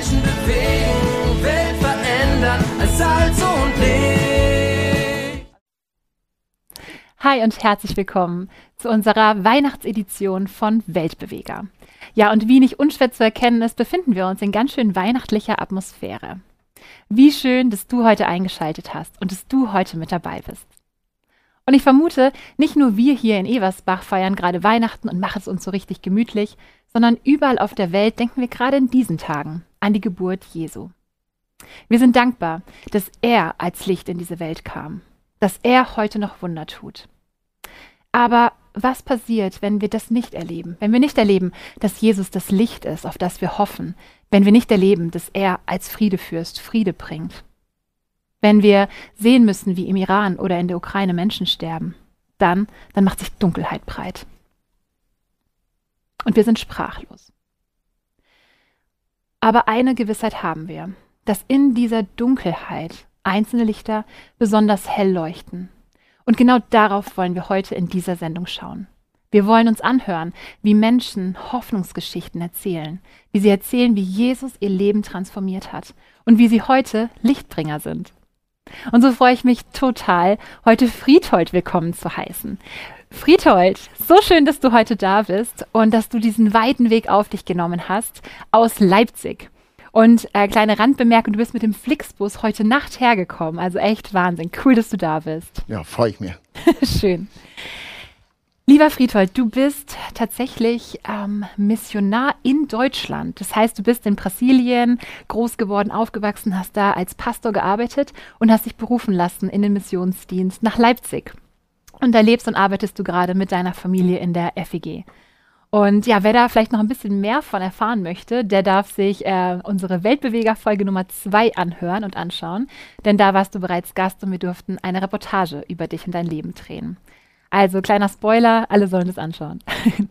Menschen bewegen, Welt verändern als Salz und Licht. Hi und herzlich willkommen zu unserer Weihnachtsedition von Weltbeweger. Ja, und wie nicht unschwer zu erkennen ist, befinden wir uns in ganz schön weihnachtlicher Atmosphäre. Wie schön, dass du heute eingeschaltet hast und dass du heute mit dabei bist. Und ich vermute, nicht nur wir hier in Eversbach feiern gerade Weihnachten und machen es uns so richtig gemütlich, sondern überall auf der Welt denken wir gerade in diesen Tagen an die Geburt Jesu. Wir sind dankbar, dass er als Licht in diese Welt kam, dass er heute noch Wunder tut. Aber was passiert, wenn wir das nicht erleben? Wenn wir nicht erleben, dass Jesus das Licht ist, auf das wir hoffen? Wenn wir nicht erleben, dass er als Friedefürst Friede bringt? Wenn wir sehen müssen, wie im Iran oder in der Ukraine Menschen sterben, dann, dann macht sich Dunkelheit breit. Und wir sind sprachlos. Aber eine Gewissheit haben wir, dass in dieser Dunkelheit einzelne Lichter besonders hell leuchten. Und genau darauf wollen wir heute in dieser Sendung schauen. Wir wollen uns anhören, wie Menschen Hoffnungsgeschichten erzählen, wie sie erzählen, wie Jesus ihr Leben transformiert hat und wie sie heute Lichtbringer sind. Und so freue ich mich total, heute Friedhold willkommen zu heißen. Friedhold, so schön, dass du heute da bist und dass du diesen weiten Weg auf dich genommen hast aus Leipzig. Und äh, kleine Randbemerkung, du bist mit dem Flixbus heute Nacht hergekommen. Also echt Wahnsinn. Cool, dass du da bist. Ja, freue ich mich. Schön. Lieber Friedhold, du bist tatsächlich ähm, Missionar in Deutschland. Das heißt, du bist in Brasilien groß geworden, aufgewachsen, hast da als Pastor gearbeitet und hast dich berufen lassen in den Missionsdienst nach Leipzig. Und da lebst und arbeitest du gerade mit deiner Familie in der FEG. Und ja, wer da vielleicht noch ein bisschen mehr von erfahren möchte, der darf sich äh, unsere Weltbeweger-Folge Nummer zwei anhören und anschauen. Denn da warst du bereits Gast und wir durften eine Reportage über dich und dein Leben drehen. Also kleiner Spoiler, alle sollen das anschauen.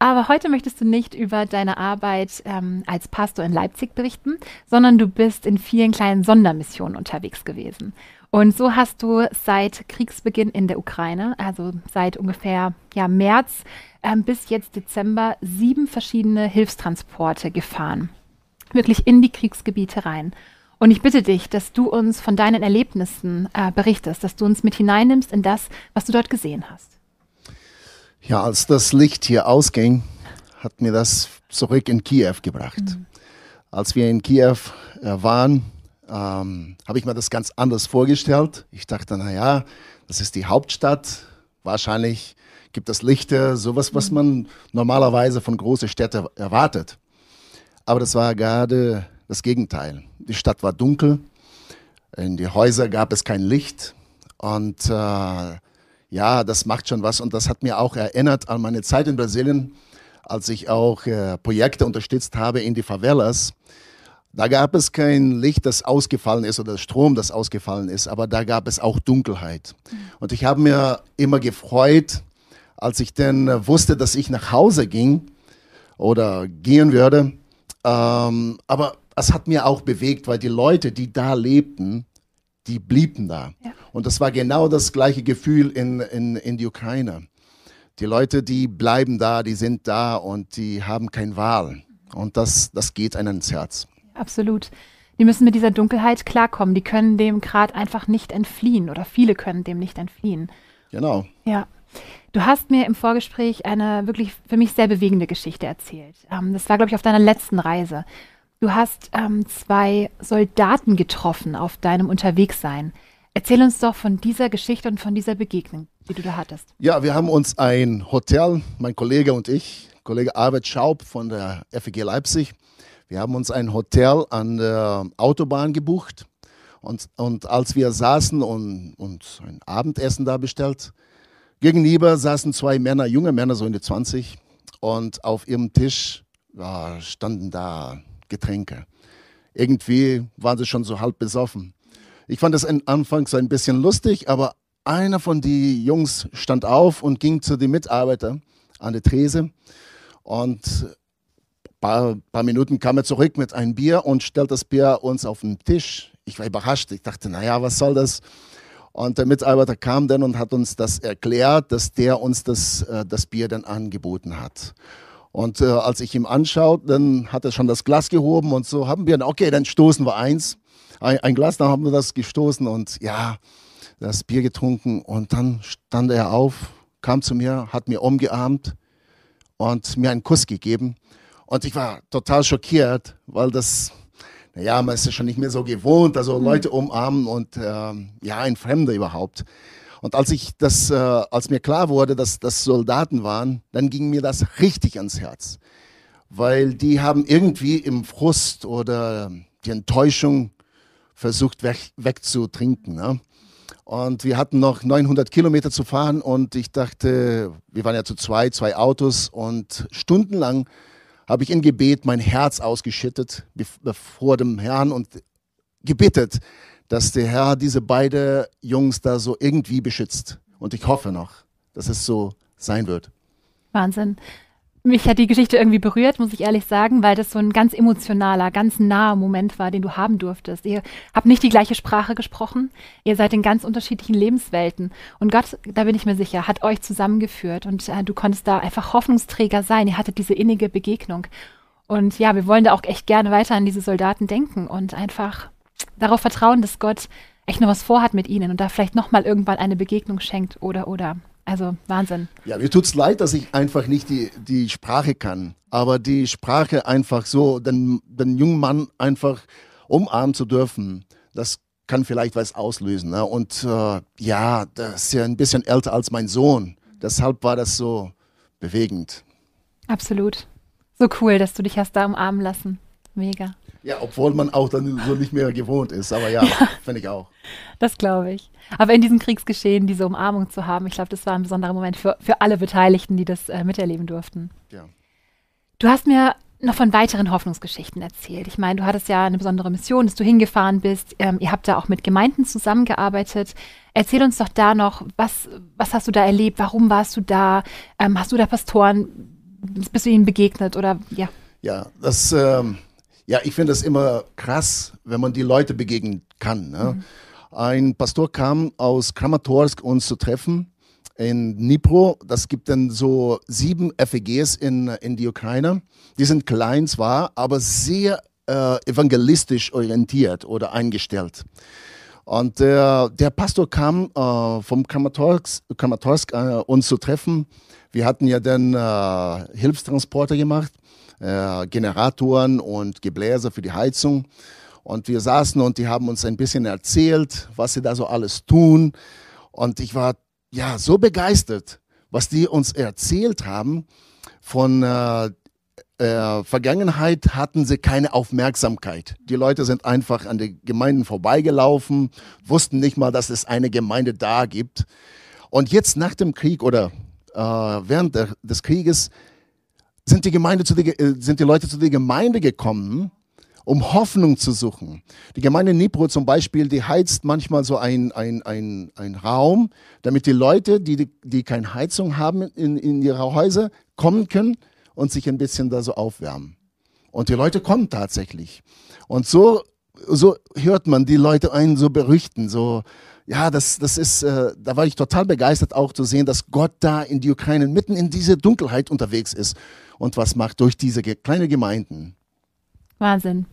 Aber heute möchtest du nicht über deine Arbeit ähm, als Pastor in Leipzig berichten, sondern du bist in vielen kleinen Sondermissionen unterwegs gewesen. Und so hast du seit Kriegsbeginn in der Ukraine, also seit ungefähr ja, März ähm, bis jetzt Dezember, sieben verschiedene Hilfstransporte gefahren. Wirklich in die Kriegsgebiete rein. Und ich bitte dich, dass du uns von deinen Erlebnissen äh, berichtest, dass du uns mit hineinnimmst in das, was du dort gesehen hast. Ja, als das Licht hier ausging, hat mir das zurück in Kiew gebracht. Mhm. Als wir in Kiew äh, waren, ähm, habe ich mir das ganz anders vorgestellt. Ich dachte, naja, das ist die Hauptstadt. Wahrscheinlich gibt es Lichter, sowas, was mhm. man normalerweise von großen Städten erwartet. Aber das war gerade das Gegenteil. Die Stadt war dunkel, in die Häuser gab es kein Licht und äh, ja, das macht schon was und das hat mir auch erinnert an meine Zeit in Brasilien, als ich auch äh, Projekte unterstützt habe in die Favelas. Da gab es kein Licht, das ausgefallen ist oder Strom, das ausgefallen ist, aber da gab es auch Dunkelheit. Und ich habe mir immer gefreut, als ich dann äh, wusste, dass ich nach Hause ging oder gehen würde. Ähm, aber es hat mir auch bewegt, weil die Leute, die da lebten, die blieben da. Ja. Und das war genau das gleiche Gefühl in, in, in die Ukraine. Die Leute, die bleiben da, die sind da und die haben keine Wahl. Und das, das geht einem ins Herz. Absolut. Die müssen mit dieser Dunkelheit klarkommen. Die können dem gerade einfach nicht entfliehen oder viele können dem nicht entfliehen. Genau. Ja. Du hast mir im Vorgespräch eine wirklich für mich sehr bewegende Geschichte erzählt. Ähm, das war, glaube ich, auf deiner letzten Reise. Du hast ähm, zwei Soldaten getroffen auf deinem Unterwegssein. Erzähl uns doch von dieser Geschichte und von dieser Begegnung, die du da hattest. Ja, wir haben uns ein Hotel, mein Kollege und ich, Kollege Arvid Schaub von der FEG Leipzig, wir haben uns ein Hotel an der Autobahn gebucht. Und, und als wir saßen und, und ein Abendessen da bestellt, gegenüber saßen zwei Männer, junge Männer, so in die 20. Und auf ihrem Tisch ja, standen da Getränke. Irgendwie waren sie schon so halb besoffen. Ich fand das anfangs ein bisschen lustig, aber einer von den Jungs stand auf und ging zu den Mitarbeitern an der Trese und paar, paar Minuten kam er zurück mit einem Bier und stellt das Bier uns auf den Tisch. Ich war überrascht. Ich dachte, naja, was soll das? Und der Mitarbeiter kam dann und hat uns das erklärt, dass der uns das, äh, das Bier dann angeboten hat. Und äh, als ich ihm anschaut, dann hat er schon das Glas gehoben und so haben wir, okay, dann stoßen wir eins, ein, ein Glas, dann haben wir das gestoßen und ja, das Bier getrunken und dann stand er auf, kam zu mir, hat mir umgearmt und mir einen Kuss gegeben. Und ich war total schockiert, weil das, naja, man ist ja schon nicht mehr so gewohnt, also Leute umarmen und ähm, ja, ein Fremder überhaupt. Und als ich das, äh, als mir klar wurde, dass das Soldaten waren, dann ging mir das richtig ans Herz. Weil die haben irgendwie im Frust oder die Enttäuschung versucht weg, wegzutrinken. Ne? Und wir hatten noch 900 Kilometer zu fahren und ich dachte, wir waren ja zu zwei, zwei Autos und stundenlang habe ich in Gebet mein Herz ausgeschüttet vor dem Herrn und gebetet, dass der Herr diese beiden Jungs da so irgendwie beschützt. Und ich hoffe noch, dass es so sein wird. Wahnsinn. Mich hat die Geschichte irgendwie berührt, muss ich ehrlich sagen, weil das so ein ganz emotionaler, ganz naher Moment war, den du haben durftest. Ihr habt nicht die gleiche Sprache gesprochen, ihr seid in ganz unterschiedlichen Lebenswelten. Und Gott, da bin ich mir sicher, hat euch zusammengeführt und äh, du konntest da einfach Hoffnungsträger sein. Ihr hattet diese innige Begegnung. Und ja, wir wollen da auch echt gerne weiter an diese Soldaten denken und einfach darauf vertrauen, dass Gott echt noch was vorhat mit ihnen und da vielleicht nochmal irgendwann eine Begegnung schenkt oder oder. Also Wahnsinn. Ja, mir tut es leid, dass ich einfach nicht die, die Sprache kann. Aber die Sprache einfach so, den, den jungen Mann einfach umarmen zu dürfen, das kann vielleicht was auslösen. Ne? Und äh, ja, das ist ja ein bisschen älter als mein Sohn. Deshalb war das so bewegend. Absolut. So cool, dass du dich hast da umarmen lassen. Mega. Ja, obwohl man auch dann so nicht mehr gewohnt ist. Aber ja, ja. finde ich auch. Das glaube ich. Aber in diesem Kriegsgeschehen diese Umarmung zu haben, ich glaube, das war ein besonderer Moment für, für alle Beteiligten, die das äh, miterleben durften. Ja. Du hast mir noch von weiteren Hoffnungsgeschichten erzählt. Ich meine, du hattest ja eine besondere Mission, dass du hingefahren bist. Ähm, ihr habt da auch mit Gemeinden zusammengearbeitet. Erzähl uns doch da noch, was, was hast du da erlebt? Warum warst du da? Ähm, hast du da Pastoren? Bist du ihnen begegnet oder ja? Ja, das ähm, ja, ich finde es immer krass, wenn man die Leute begegnen kann. Ne? Mhm. Ein Pastor kam aus Kramatorsk uns zu treffen in Dnipro. Das gibt dann so sieben FEGs in, in die Ukraine. Die sind klein zwar, aber sehr äh, evangelistisch orientiert oder eingestellt. Und der, der Pastor kam äh, vom Kramatorsk, Kramatorsk äh, uns zu treffen. Wir hatten ja dann äh, Hilfstransporter gemacht äh, Generatoren und Gebläse für die Heizung. Und wir saßen und die haben uns ein bisschen erzählt, was sie da so alles tun. Und ich war ja so begeistert, was die uns erzählt haben. Von äh, äh, Vergangenheit hatten sie keine Aufmerksamkeit. Die Leute sind einfach an den Gemeinden vorbeigelaufen, wussten nicht mal, dass es eine Gemeinde da gibt. Und jetzt nach dem Krieg oder äh, während der, des Krieges sind die, Gemeinde zu die, äh, sind die Leute zu der Gemeinde gekommen, um Hoffnung zu suchen. Die Gemeinde Nipro zum Beispiel, die heizt manchmal so ein, ein, ein, ein Raum, damit die Leute, die, die keine Heizung haben in, in ihre Häuser, kommen können und sich ein bisschen da so aufwärmen. Und die Leute kommen tatsächlich. Und so, so hört man die Leute einen so berichten, so, ja, das, das ist, äh, da war ich total begeistert auch zu sehen, dass Gott da in die Ukraine mitten in diese Dunkelheit unterwegs ist und was macht durch diese ge kleine Gemeinden. Wahnsinn.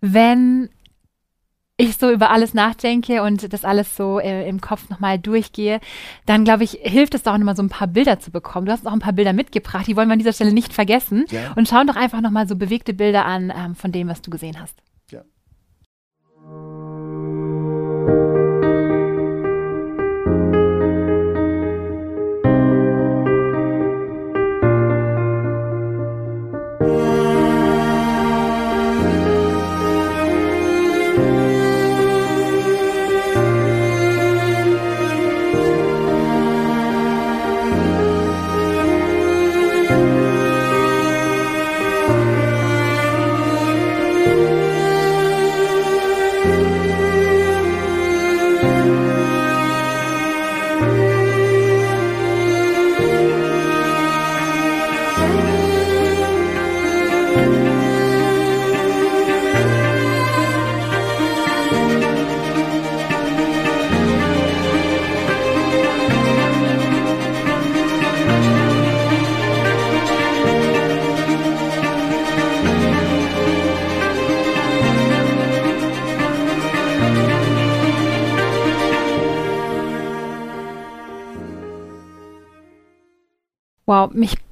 Wenn ich so über alles nachdenke und das alles so äh, im Kopf nochmal durchgehe, dann glaube ich, hilft es doch nochmal so ein paar Bilder zu bekommen. Du hast auch ein paar Bilder mitgebracht, die wollen wir an dieser Stelle nicht vergessen. Ja. Und schauen doch einfach nochmal so bewegte Bilder an ähm, von dem, was du gesehen hast.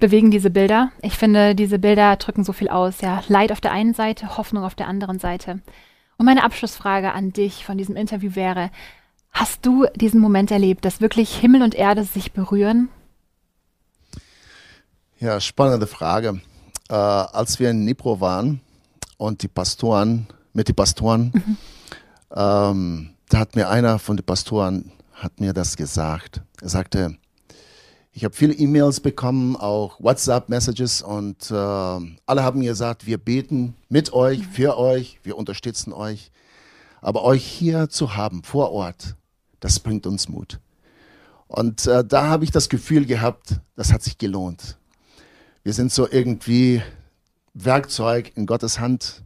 Bewegen diese Bilder. Ich finde, diese Bilder drücken so viel aus. Ja, Leid auf der einen Seite, Hoffnung auf der anderen Seite. Und meine Abschlussfrage an dich von diesem Interview wäre, hast du diesen Moment erlebt, dass wirklich Himmel und Erde sich berühren? Ja, spannende Frage. Äh, als wir in Nipro waren und die Pastoren, mit den Pastoren, mhm. ähm, da hat mir einer von den Pastoren, hat mir das gesagt. Er sagte, ich habe viele E-Mails bekommen, auch WhatsApp-Messages und äh, alle haben mir gesagt, wir beten mit euch, mhm. für euch, wir unterstützen euch. Aber euch hier zu haben, vor Ort, das bringt uns Mut. Und äh, da habe ich das Gefühl gehabt, das hat sich gelohnt. Wir sind so irgendwie Werkzeug in Gottes Hand,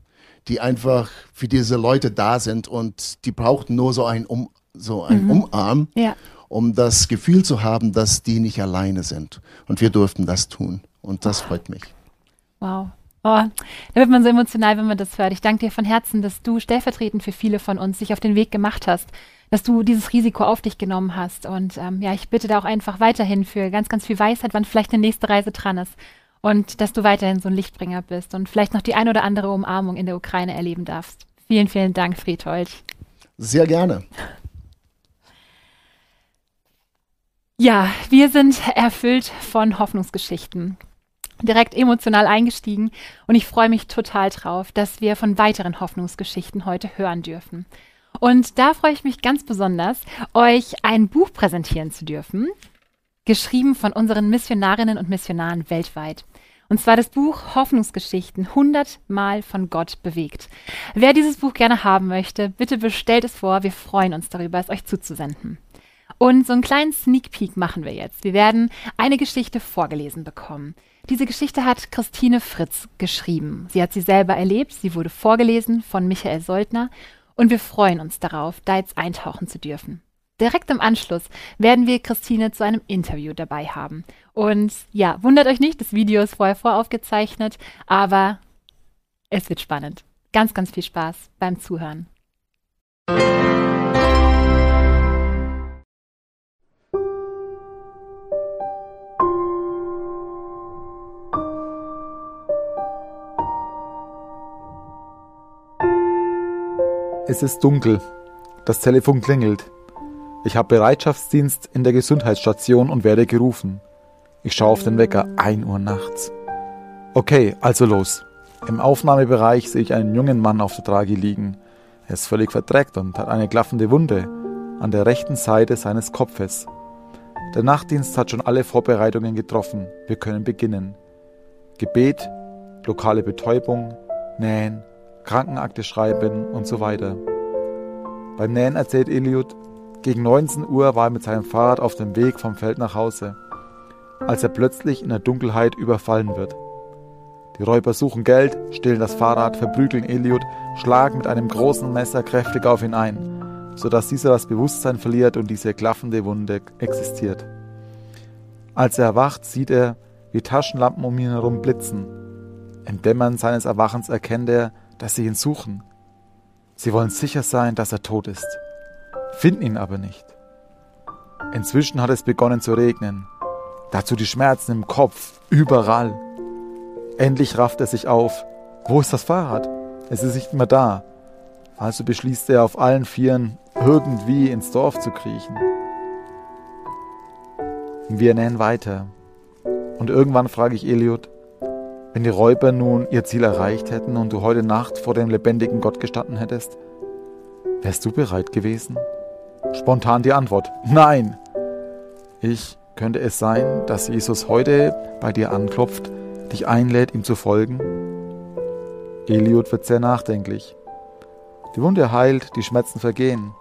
die einfach für diese Leute da sind und die brauchten nur so ein, um, so ein mhm. Umarm. Ja um das Gefühl zu haben, dass die nicht alleine sind. Und wir durften das tun. Und das freut mich. Wow. Oh, da wird man so emotional, wenn man das hört. Ich danke dir von Herzen, dass du stellvertretend für viele von uns sich auf den Weg gemacht hast, dass du dieses Risiko auf dich genommen hast. Und ähm, ja, ich bitte da auch einfach weiterhin für ganz, ganz viel Weisheit, wann vielleicht eine nächste Reise dran ist. Und dass du weiterhin so ein Lichtbringer bist und vielleicht noch die ein oder andere Umarmung in der Ukraine erleben darfst. Vielen, vielen Dank, Friedhold. Sehr gerne. Ja, wir sind erfüllt von Hoffnungsgeschichten. Direkt emotional eingestiegen und ich freue mich total drauf, dass wir von weiteren Hoffnungsgeschichten heute hören dürfen. Und da freue ich mich ganz besonders, euch ein Buch präsentieren zu dürfen, geschrieben von unseren Missionarinnen und Missionaren weltweit. Und zwar das Buch Hoffnungsgeschichten, 100 Mal von Gott bewegt. Wer dieses Buch gerne haben möchte, bitte bestellt es vor. Wir freuen uns darüber, es euch zuzusenden. Und so einen kleinen Sneak Peek machen wir jetzt. Wir werden eine Geschichte vorgelesen bekommen. Diese Geschichte hat Christine Fritz geschrieben. Sie hat sie selber erlebt, sie wurde vorgelesen von Michael Soldner und wir freuen uns darauf, da jetzt eintauchen zu dürfen. Direkt im Anschluss werden wir Christine zu einem Interview dabei haben. Und ja, wundert euch nicht, das Video ist vorher voraufgezeichnet, aber es wird spannend. Ganz, ganz viel Spaß beim Zuhören. Es ist dunkel. Das Telefon klingelt. Ich habe Bereitschaftsdienst in der Gesundheitsstation und werde gerufen. Ich schaue auf den Wecker, 1 Uhr nachts. Okay, also los. Im Aufnahmebereich sehe ich einen jungen Mann auf der Trage liegen. Er ist völlig verdreckt und hat eine klaffende Wunde an der rechten Seite seines Kopfes. Der Nachtdienst hat schon alle Vorbereitungen getroffen. Wir können beginnen. Gebet, lokale Betäubung, Nähen, Krankenakte schreiben und so weiter. Beim Nähen erzählt Eliud, gegen 19 Uhr war er mit seinem Fahrrad auf dem Weg vom Feld nach Hause, als er plötzlich in der Dunkelheit überfallen wird. Die Räuber suchen Geld, stehlen das Fahrrad, verprügeln Eliud, schlagen mit einem großen Messer kräftig auf ihn ein, sodass dieser das Bewusstsein verliert und diese klaffende Wunde existiert. Als er erwacht, sieht er, wie Taschenlampen um ihn herum blitzen. Im Dämmern seines Erwachens erkennt er, dass sie ihn suchen. Sie wollen sicher sein, dass er tot ist, finden ihn aber nicht. Inzwischen hat es begonnen zu regnen. Dazu die Schmerzen im Kopf, überall. Endlich rafft er sich auf. Wo ist das Fahrrad? Es ist nicht mehr da. Also beschließt er auf allen Vieren, irgendwie ins Dorf zu kriechen. Wir nähen weiter. Und irgendwann frage ich Eliot, wenn die Räuber nun ihr Ziel erreicht hätten und du heute Nacht vor dem lebendigen Gott gestanden hättest, wärst du bereit gewesen? Spontan die Antwort, nein. Ich könnte es sein, dass Jesus heute bei dir anklopft, dich einlädt, ihm zu folgen? Eliot wird sehr nachdenklich. Die Wunde heilt, die Schmerzen vergehen.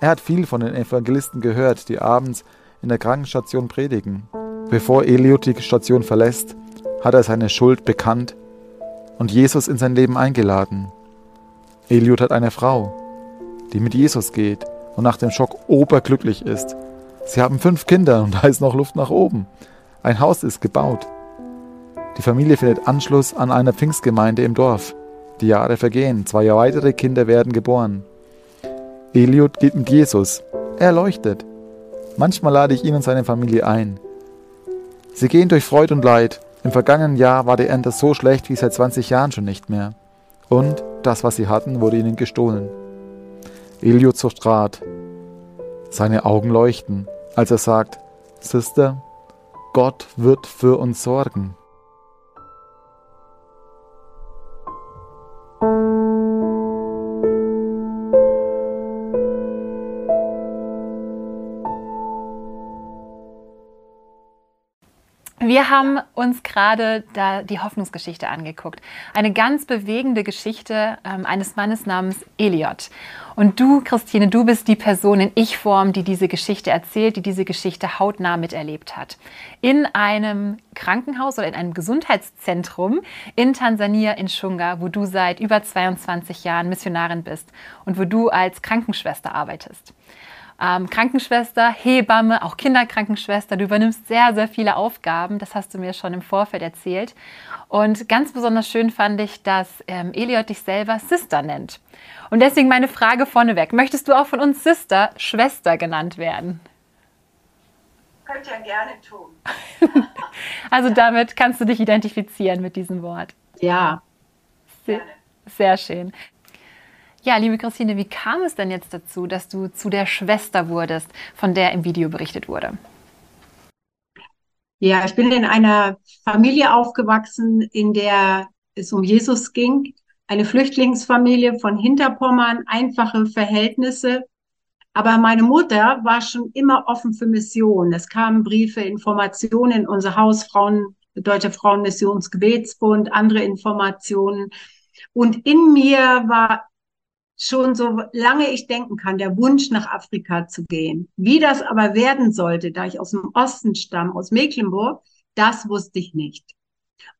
Er hat viel von den Evangelisten gehört, die abends in der Krankenstation predigen. Bevor Eliot die Station verlässt, hat er seine Schuld bekannt und Jesus in sein Leben eingeladen. Eliud hat eine Frau, die mit Jesus geht und nach dem Schock oberglücklich ist. Sie haben fünf Kinder und da ist noch Luft nach oben. Ein Haus ist gebaut. Die Familie findet Anschluss an einer Pfingstgemeinde im Dorf. Die Jahre vergehen, zwei weitere Kinder werden geboren. Eliud geht mit Jesus. Er leuchtet. Manchmal lade ich ihn und seine Familie ein. Sie gehen durch Freud und Leid. Im vergangenen Jahr war die Ernte so schlecht wie seit 20 Jahren schon nicht mehr. Und das, was sie hatten, wurde ihnen gestohlen. Elio zucht Rat. Seine Augen leuchten, als er sagt, Sister, Gott wird für uns sorgen. Wir haben uns gerade da die Hoffnungsgeschichte angeguckt. Eine ganz bewegende Geschichte ähm, eines Mannes namens Eliot. Und du, Christine, du bist die Person in Ich-Form, die diese Geschichte erzählt, die diese Geschichte hautnah miterlebt hat. In einem Krankenhaus oder in einem Gesundheitszentrum in Tansania, in Shunga, wo du seit über 22 Jahren Missionarin bist und wo du als Krankenschwester arbeitest ähm, Krankenschwester, Hebamme, auch Kinderkrankenschwester. Du übernimmst sehr, sehr viele Aufgaben. Das hast du mir schon im Vorfeld erzählt. Und ganz besonders schön fand ich, dass ähm, Eliot dich selber Sister nennt. Und deswegen meine Frage vorneweg. Möchtest du auch von uns Sister, Schwester genannt werden? Könnt ihr gerne tun. also damit kannst du dich identifizieren mit diesem Wort. Ja. Sehr, sehr schön. Ja, liebe Christine, wie kam es denn jetzt dazu, dass du zu der Schwester wurdest, von der im Video berichtet wurde? Ja, ich bin in einer Familie aufgewachsen, in der es um Jesus ging. Eine Flüchtlingsfamilie von Hinterpommern, einfache Verhältnisse. Aber meine Mutter war schon immer offen für Missionen. Es kamen Briefe, Informationen in unser Haus, Frauen, Deutsche Frauenmissionsgebetsbund, andere Informationen. Und in mir war schon so lange ich denken kann, der Wunsch nach Afrika zu gehen. Wie das aber werden sollte, da ich aus dem Osten stamme, aus Mecklenburg, das wusste ich nicht.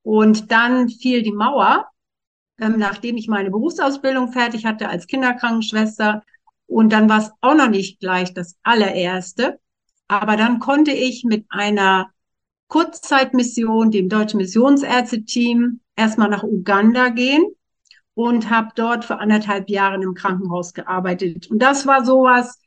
Und dann fiel die Mauer, ähm, nachdem ich meine Berufsausbildung fertig hatte als Kinderkrankenschwester. Und dann war es auch noch nicht gleich das allererste. Aber dann konnte ich mit einer Kurzzeitmission, dem Deutschen Missionsärzte-Team, erstmal nach Uganda gehen und habe dort für anderthalb Jahre im Krankenhaus gearbeitet. Und das war sowas,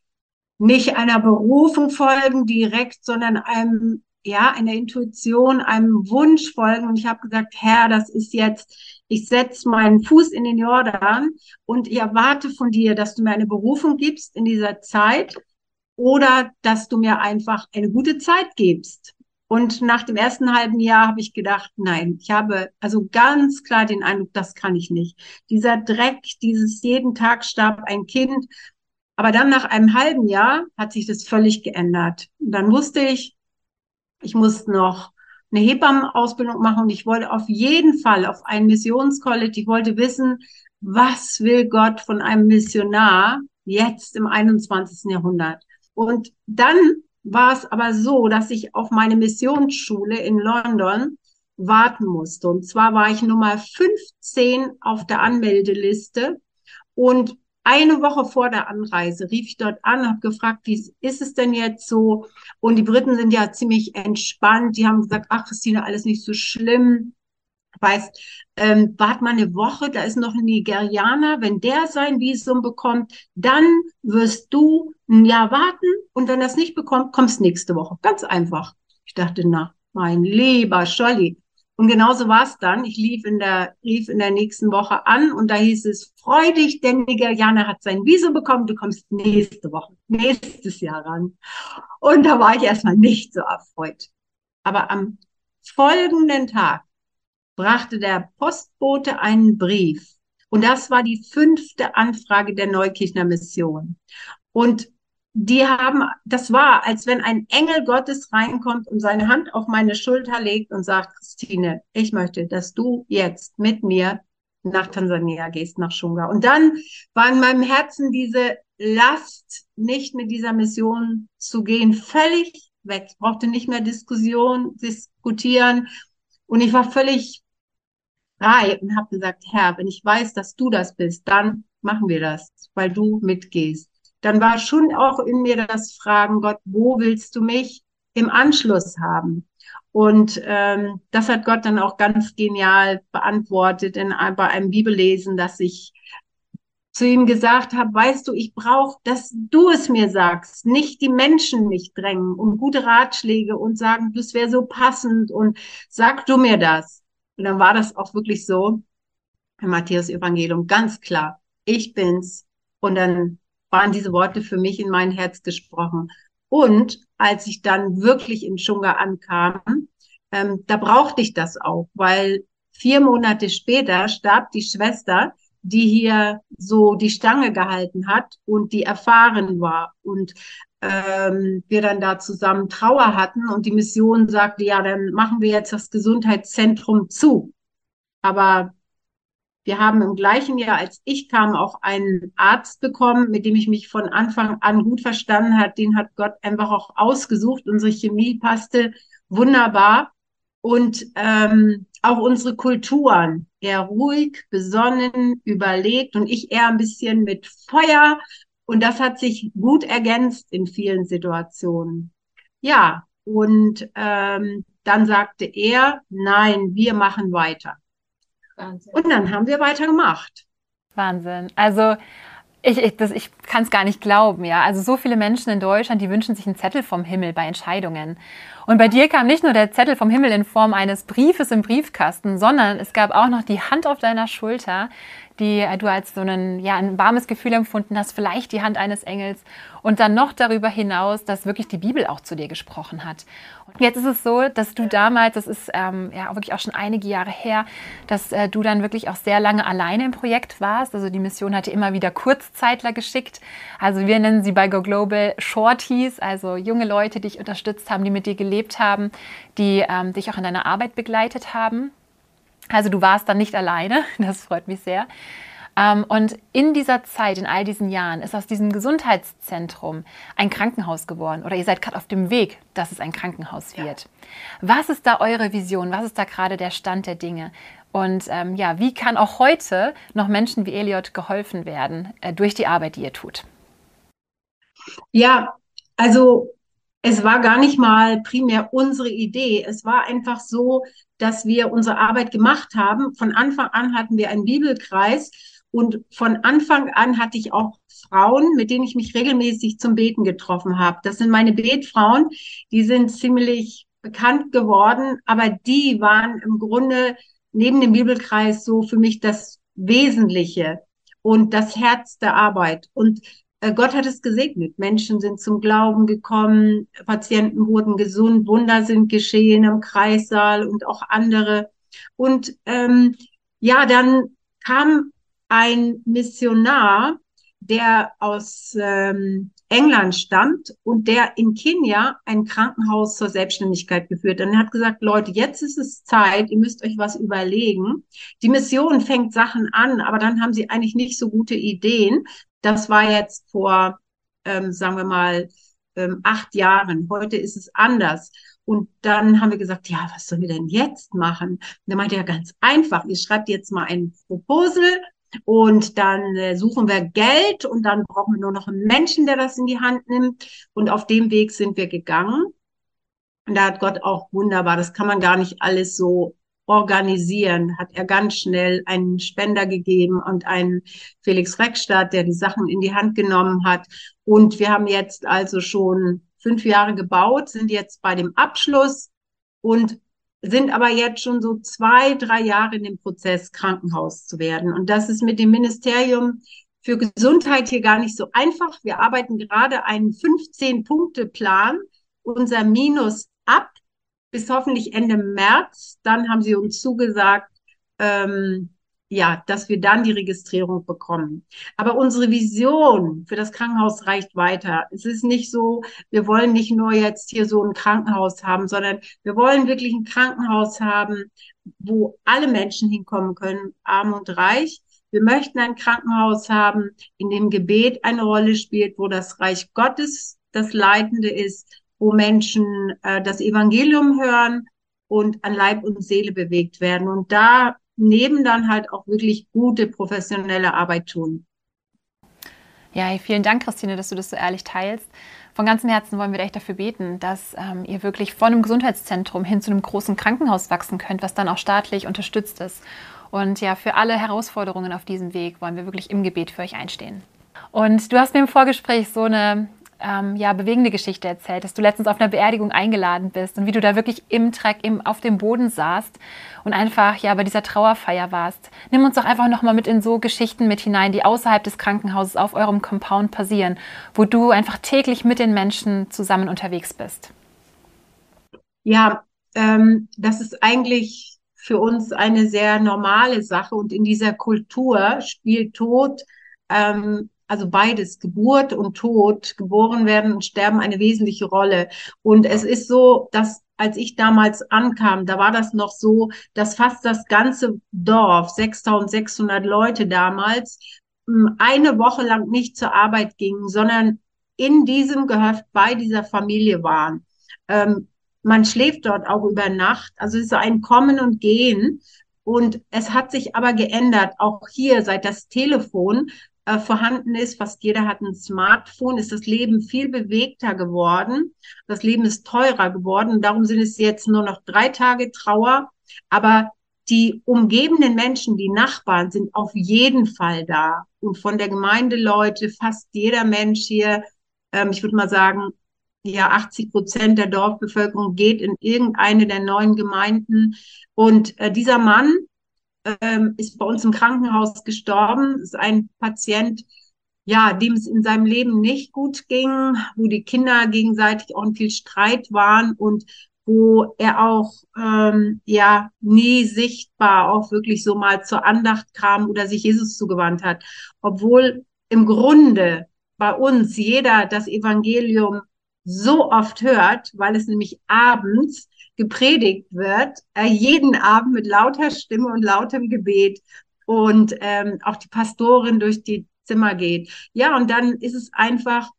nicht einer Berufung folgen direkt, sondern einem, ja, einer Intuition, einem Wunsch folgen. Und ich habe gesagt, Herr, das ist jetzt, ich setze meinen Fuß in den Jordan und ich erwarte von dir, dass du mir eine Berufung gibst in dieser Zeit oder dass du mir einfach eine gute Zeit gibst. Und nach dem ersten halben Jahr habe ich gedacht, nein, ich habe also ganz klar den Eindruck, das kann ich nicht. Dieser Dreck, dieses jeden Tag starb ein Kind. Aber dann nach einem halben Jahr hat sich das völlig geändert. Und dann wusste ich, ich muss noch eine Hebammenausbildung machen und ich wollte auf jeden Fall auf ein Missionscollege. Ich wollte wissen, was will Gott von einem Missionar jetzt im 21. Jahrhundert? Und dann war es aber so, dass ich auf meine Missionsschule in London warten musste. Und zwar war ich Nummer 15 auf der Anmeldeliste und eine Woche vor der Anreise rief ich dort an, habe gefragt, wie ist es denn jetzt so? Und die Briten sind ja ziemlich entspannt. Die haben gesagt, ach Christine, alles nicht so schlimm weißt, ähm, wart mal eine Woche, da ist noch ein Nigerianer, wenn der sein Visum bekommt, dann wirst du ein Jahr warten und wenn er es nicht bekommt, kommst nächste Woche. Ganz einfach. Ich dachte, na, mein lieber Scholli. Und genauso war es dann. Ich lief in der, rief in der nächsten Woche an und da hieß es, freu dich, der Nigerianer hat sein Visum bekommen, du kommst nächste Woche, nächstes Jahr ran. Und da war ich erstmal nicht so erfreut. Aber am folgenden Tag brachte der Postbote einen Brief. Und das war die fünfte Anfrage der Neukirchner Mission. Und die haben, das war, als wenn ein Engel Gottes reinkommt und seine Hand auf meine Schulter legt und sagt, Christine, ich möchte, dass du jetzt mit mir nach Tansania gehst, nach Shunga. Und dann war in meinem Herzen diese Last, nicht mit dieser Mission zu gehen, völlig weg. Ich brauchte nicht mehr Diskussion, diskutieren. Und ich war völlig frei und habe gesagt, Herr, wenn ich weiß, dass du das bist, dann machen wir das, weil du mitgehst. Dann war schon auch in mir das Fragen, Gott, wo willst du mich im Anschluss haben? Und ähm, das hat Gott dann auch ganz genial beantwortet in, bei einem Bibellesen, dass ich zu ihm gesagt habe, weißt du, ich brauche, dass du es mir sagst, nicht die Menschen mich drängen und gute Ratschläge und sagen, das wäre so passend und sag du mir das. Und dann war das auch wirklich so im Matthäus Evangelium ganz klar. Ich bin's. Und dann waren diese Worte für mich in mein Herz gesprochen. Und als ich dann wirklich in Chunga ankam, ähm, da brauchte ich das auch, weil vier Monate später starb die Schwester, die hier so die Stange gehalten hat und die erfahren war. Und ähm, wir dann da zusammen Trauer hatten und die Mission sagte, ja, dann machen wir jetzt das Gesundheitszentrum zu. Aber wir haben im gleichen Jahr, als ich kam, auch einen Arzt bekommen, mit dem ich mich von Anfang an gut verstanden hat. Den hat Gott einfach auch ausgesucht. Unsere Chemie passte wunderbar. Und ähm, auch unsere Kulturen. Er ruhig, besonnen, überlegt und ich eher ein bisschen mit Feuer. Und das hat sich gut ergänzt in vielen Situationen. Ja, und ähm, dann sagte er, nein, wir machen weiter. Wahnsinn. Und dann haben wir weitergemacht. Wahnsinn. Also ich, ich, ich kann es gar nicht glauben, ja. Also so viele Menschen in Deutschland, die wünschen sich einen Zettel vom Himmel bei Entscheidungen. Und bei dir kam nicht nur der Zettel vom Himmel in Form eines Briefes im Briefkasten, sondern es gab auch noch die Hand auf deiner Schulter, die äh, du als so ein, ja, ein warmes Gefühl empfunden hast, vielleicht die Hand eines Engels und dann noch darüber hinaus, dass wirklich die Bibel auch zu dir gesprochen hat. Und jetzt ist es so, dass du damals, das ist ähm, ja wirklich auch schon einige Jahre her, dass äh, du dann wirklich auch sehr lange alleine im Projekt warst. Also die Mission hatte immer wieder Kurzzeitler geschickt. Also wir nennen sie bei Go Global Shorties, also junge Leute, die dich unterstützt haben, die mit dir gelebt haben, die ähm, dich auch in deiner Arbeit begleitet haben. Also du warst dann nicht alleine, das freut mich sehr. Ähm, und in dieser Zeit, in all diesen Jahren, ist aus diesem Gesundheitszentrum ein Krankenhaus geworden oder ihr seid gerade auf dem Weg, dass es ein Krankenhaus wird. Ja. Was ist da eure Vision? Was ist da gerade der Stand der Dinge? Und ähm, ja, wie kann auch heute noch Menschen wie Eliot geholfen werden äh, durch die Arbeit, die ihr tut? Ja, also es war gar nicht mal primär unsere Idee. Es war einfach so, dass wir unsere Arbeit gemacht haben. Von Anfang an hatten wir einen Bibelkreis und von Anfang an hatte ich auch Frauen, mit denen ich mich regelmäßig zum Beten getroffen habe. Das sind meine Betfrauen, die sind ziemlich bekannt geworden, aber die waren im Grunde neben dem Bibelkreis so für mich das Wesentliche und das Herz der Arbeit. Und Gott hat es gesegnet. Menschen sind zum Glauben gekommen, Patienten wurden gesund, Wunder sind geschehen im Kreissaal und auch andere. Und ähm, ja, dann kam ein Missionar, der aus ähm, England stammt und der in Kenia ein Krankenhaus zur Selbstständigkeit geführt. Und er hat gesagt, Leute, jetzt ist es Zeit, ihr müsst euch was überlegen. Die Mission fängt Sachen an, aber dann haben sie eigentlich nicht so gute Ideen. Das war jetzt vor, ähm, sagen wir mal, ähm, acht Jahren. Heute ist es anders. Und dann haben wir gesagt, ja, was sollen wir denn jetzt machen? Und dann meinte er ganz einfach, ihr schreibt jetzt mal ein Proposal und dann äh, suchen wir Geld und dann brauchen wir nur noch einen Menschen, der das in die Hand nimmt. Und auf dem Weg sind wir gegangen. Und da hat Gott auch wunderbar, das kann man gar nicht alles so organisieren, hat er ganz schnell einen Spender gegeben und einen Felix Reckstadt, der die Sachen in die Hand genommen hat. Und wir haben jetzt also schon fünf Jahre gebaut, sind jetzt bei dem Abschluss und sind aber jetzt schon so zwei, drei Jahre in dem Prozess, Krankenhaus zu werden. Und das ist mit dem Ministerium für Gesundheit hier gar nicht so einfach. Wir arbeiten gerade einen 15-Punkte-Plan, unser Minus ab bis hoffentlich Ende März. Dann haben sie uns zugesagt, ähm, ja, dass wir dann die Registrierung bekommen. Aber unsere Vision für das Krankenhaus reicht weiter. Es ist nicht so, wir wollen nicht nur jetzt hier so ein Krankenhaus haben, sondern wir wollen wirklich ein Krankenhaus haben, wo alle Menschen hinkommen können, arm und reich. Wir möchten ein Krankenhaus haben, in dem Gebet eine Rolle spielt, wo das Reich Gottes das Leitende ist, wo Menschen äh, das Evangelium hören und an Leib und Seele bewegt werden und da neben dann halt auch wirklich gute professionelle Arbeit tun. Ja, vielen Dank, Christine, dass du das so ehrlich teilst. Von ganzem Herzen wollen wir echt dafür beten, dass ähm, ihr wirklich von einem Gesundheitszentrum hin zu einem großen Krankenhaus wachsen könnt, was dann auch staatlich unterstützt ist. Und ja, für alle Herausforderungen auf diesem Weg wollen wir wirklich im Gebet für euch einstehen. Und du hast mir im Vorgespräch so eine ähm, ja, bewegende Geschichte erzählt, dass du letztens auf einer Beerdigung eingeladen bist und wie du da wirklich im Dreck im, auf dem Boden saßt und einfach ja bei dieser Trauerfeier warst. Nimm uns doch einfach nochmal mit in so Geschichten mit hinein, die außerhalb des Krankenhauses auf eurem Compound passieren, wo du einfach täglich mit den Menschen zusammen unterwegs bist. Ja, ähm, das ist eigentlich für uns eine sehr normale Sache und in dieser Kultur spielt Tod ähm, also beides, Geburt und Tod, geboren werden und sterben, eine wesentliche Rolle. Und es ist so, dass als ich damals ankam, da war das noch so, dass fast das ganze Dorf, 6600 Leute damals, eine Woche lang nicht zur Arbeit gingen, sondern in diesem Gehöft bei dieser Familie waren. Ähm, man schläft dort auch über Nacht, also es ist ein Kommen und Gehen. Und es hat sich aber geändert, auch hier, seit das Telefon äh, vorhanden ist, fast jeder hat ein Smartphone, ist das Leben viel bewegter geworden. Das Leben ist teurer geworden. Darum sind es jetzt nur noch drei Tage Trauer. Aber die umgebenden Menschen, die Nachbarn, sind auf jeden Fall da. Und von der Gemeindeleute, fast jeder Mensch hier, ähm, ich würde mal sagen, ja, 80 Prozent der Dorfbevölkerung geht in irgendeine der neuen Gemeinden. Und äh, dieser Mann, ähm, ist bei uns im Krankenhaus gestorben. Ist ein Patient, ja, dem es in seinem Leben nicht gut ging, wo die Kinder gegenseitig auch in viel Streit waren und wo er auch ähm, ja nie sichtbar auch wirklich so mal zur Andacht kam oder sich Jesus zugewandt hat, obwohl im Grunde bei uns jeder das Evangelium so oft hört, weil es nämlich abends gepredigt wird, äh, jeden Abend mit lauter Stimme und lautem Gebet und ähm, auch die Pastorin durch die Zimmer geht. Ja, und dann ist es einfach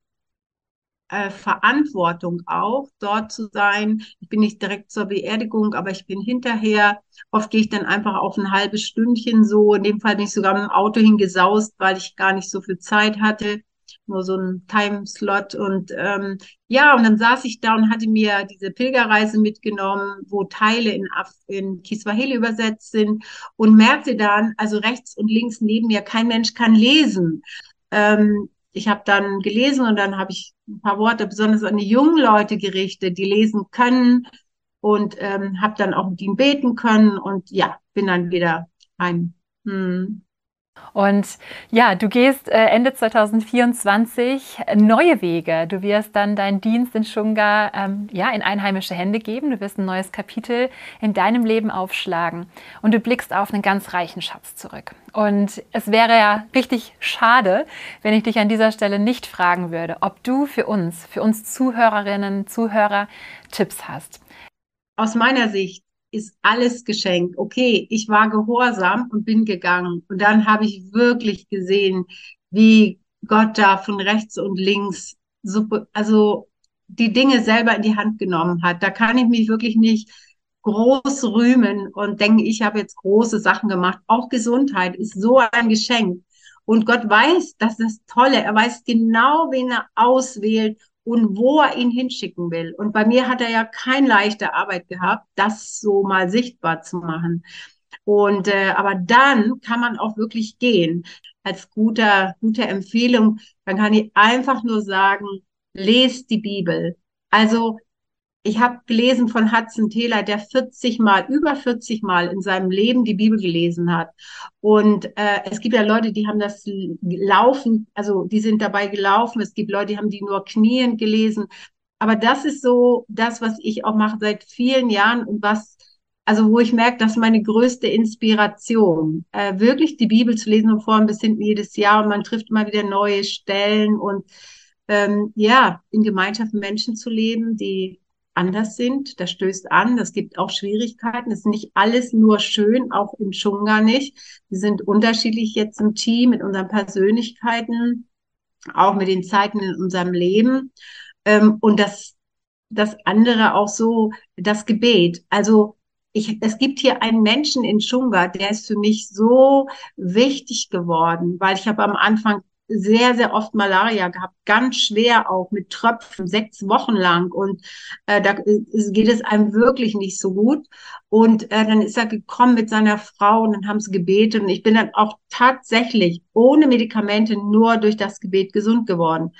äh, Verantwortung auch, dort zu sein. Ich bin nicht direkt zur Beerdigung, aber ich bin hinterher. Oft gehe ich dann einfach auf ein halbes Stündchen so. In dem Fall bin ich sogar mit dem Auto hingesaust, weil ich gar nicht so viel Zeit hatte nur so ein Timeslot und ähm, ja, und dann saß ich da und hatte mir diese Pilgerreise mitgenommen, wo Teile in, Af in Kiswahili übersetzt sind und merkte dann, also rechts und links neben mir, kein Mensch kann lesen. Ähm, ich habe dann gelesen und dann habe ich ein paar Worte besonders an die jungen Leute gerichtet, die lesen können und ähm, habe dann auch mit ihnen beten können und ja, bin dann wieder heim. Hm. Und ja, du gehst äh, Ende 2024 neue Wege. Du wirst dann deinen Dienst in Shunga ähm, ja, in einheimische Hände geben. Du wirst ein neues Kapitel in deinem Leben aufschlagen und du blickst auf einen ganz reichen Schatz zurück. Und es wäre ja richtig schade, wenn ich dich an dieser Stelle nicht fragen würde, ob du für uns, für uns Zuhörerinnen, Zuhörer Tipps hast. Aus meiner Sicht ist alles geschenkt. Okay, ich war gehorsam und bin gegangen. Und dann habe ich wirklich gesehen, wie Gott da von rechts und links super, also die Dinge selber in die Hand genommen hat. Da kann ich mich wirklich nicht groß rühmen und denken, ich habe jetzt große Sachen gemacht. Auch Gesundheit ist so ein Geschenk. Und Gott weiß, das ist das Tolle. Er weiß genau, wen er auswählt und wo er ihn hinschicken will. Und bei mir hat er ja keine leichte Arbeit gehabt, das so mal sichtbar zu machen. Und äh, aber dann kann man auch wirklich gehen. Als guter, gute Empfehlung, dann kann ich einfach nur sagen, lest die Bibel. Also ich habe gelesen von Hudson Taylor, der 40 Mal, über 40 Mal in seinem Leben die Bibel gelesen hat. Und äh, es gibt ja Leute, die haben das laufen, also die sind dabei gelaufen. Es gibt Leute, die haben die nur knien gelesen. Aber das ist so das, was ich auch mache seit vielen Jahren und was, also wo ich merke, das ist meine größte Inspiration, äh, wirklich die Bibel zu lesen von vorn bis hinten jedes Jahr und man trifft immer wieder neue Stellen und ähm, ja, in Gemeinschaft mit Menschen zu leben, die anders sind. Das stößt an, das gibt auch Schwierigkeiten. Es ist nicht alles nur schön, auch im Schunga nicht. Wir sind unterschiedlich jetzt im Team mit unseren Persönlichkeiten, auch mit den Zeiten in unserem Leben. Ähm, und das, das andere auch so, das Gebet. Also ich, es gibt hier einen Menschen in Schunga, der ist für mich so wichtig geworden, weil ich habe am Anfang sehr, sehr oft Malaria gehabt, ganz schwer auch mit Tröpfen, sechs Wochen lang. Und äh, da geht es einem wirklich nicht so gut. Und äh, dann ist er gekommen mit seiner Frau und dann haben sie gebetet. Und ich bin dann auch tatsächlich ohne Medikamente nur durch das Gebet gesund geworden.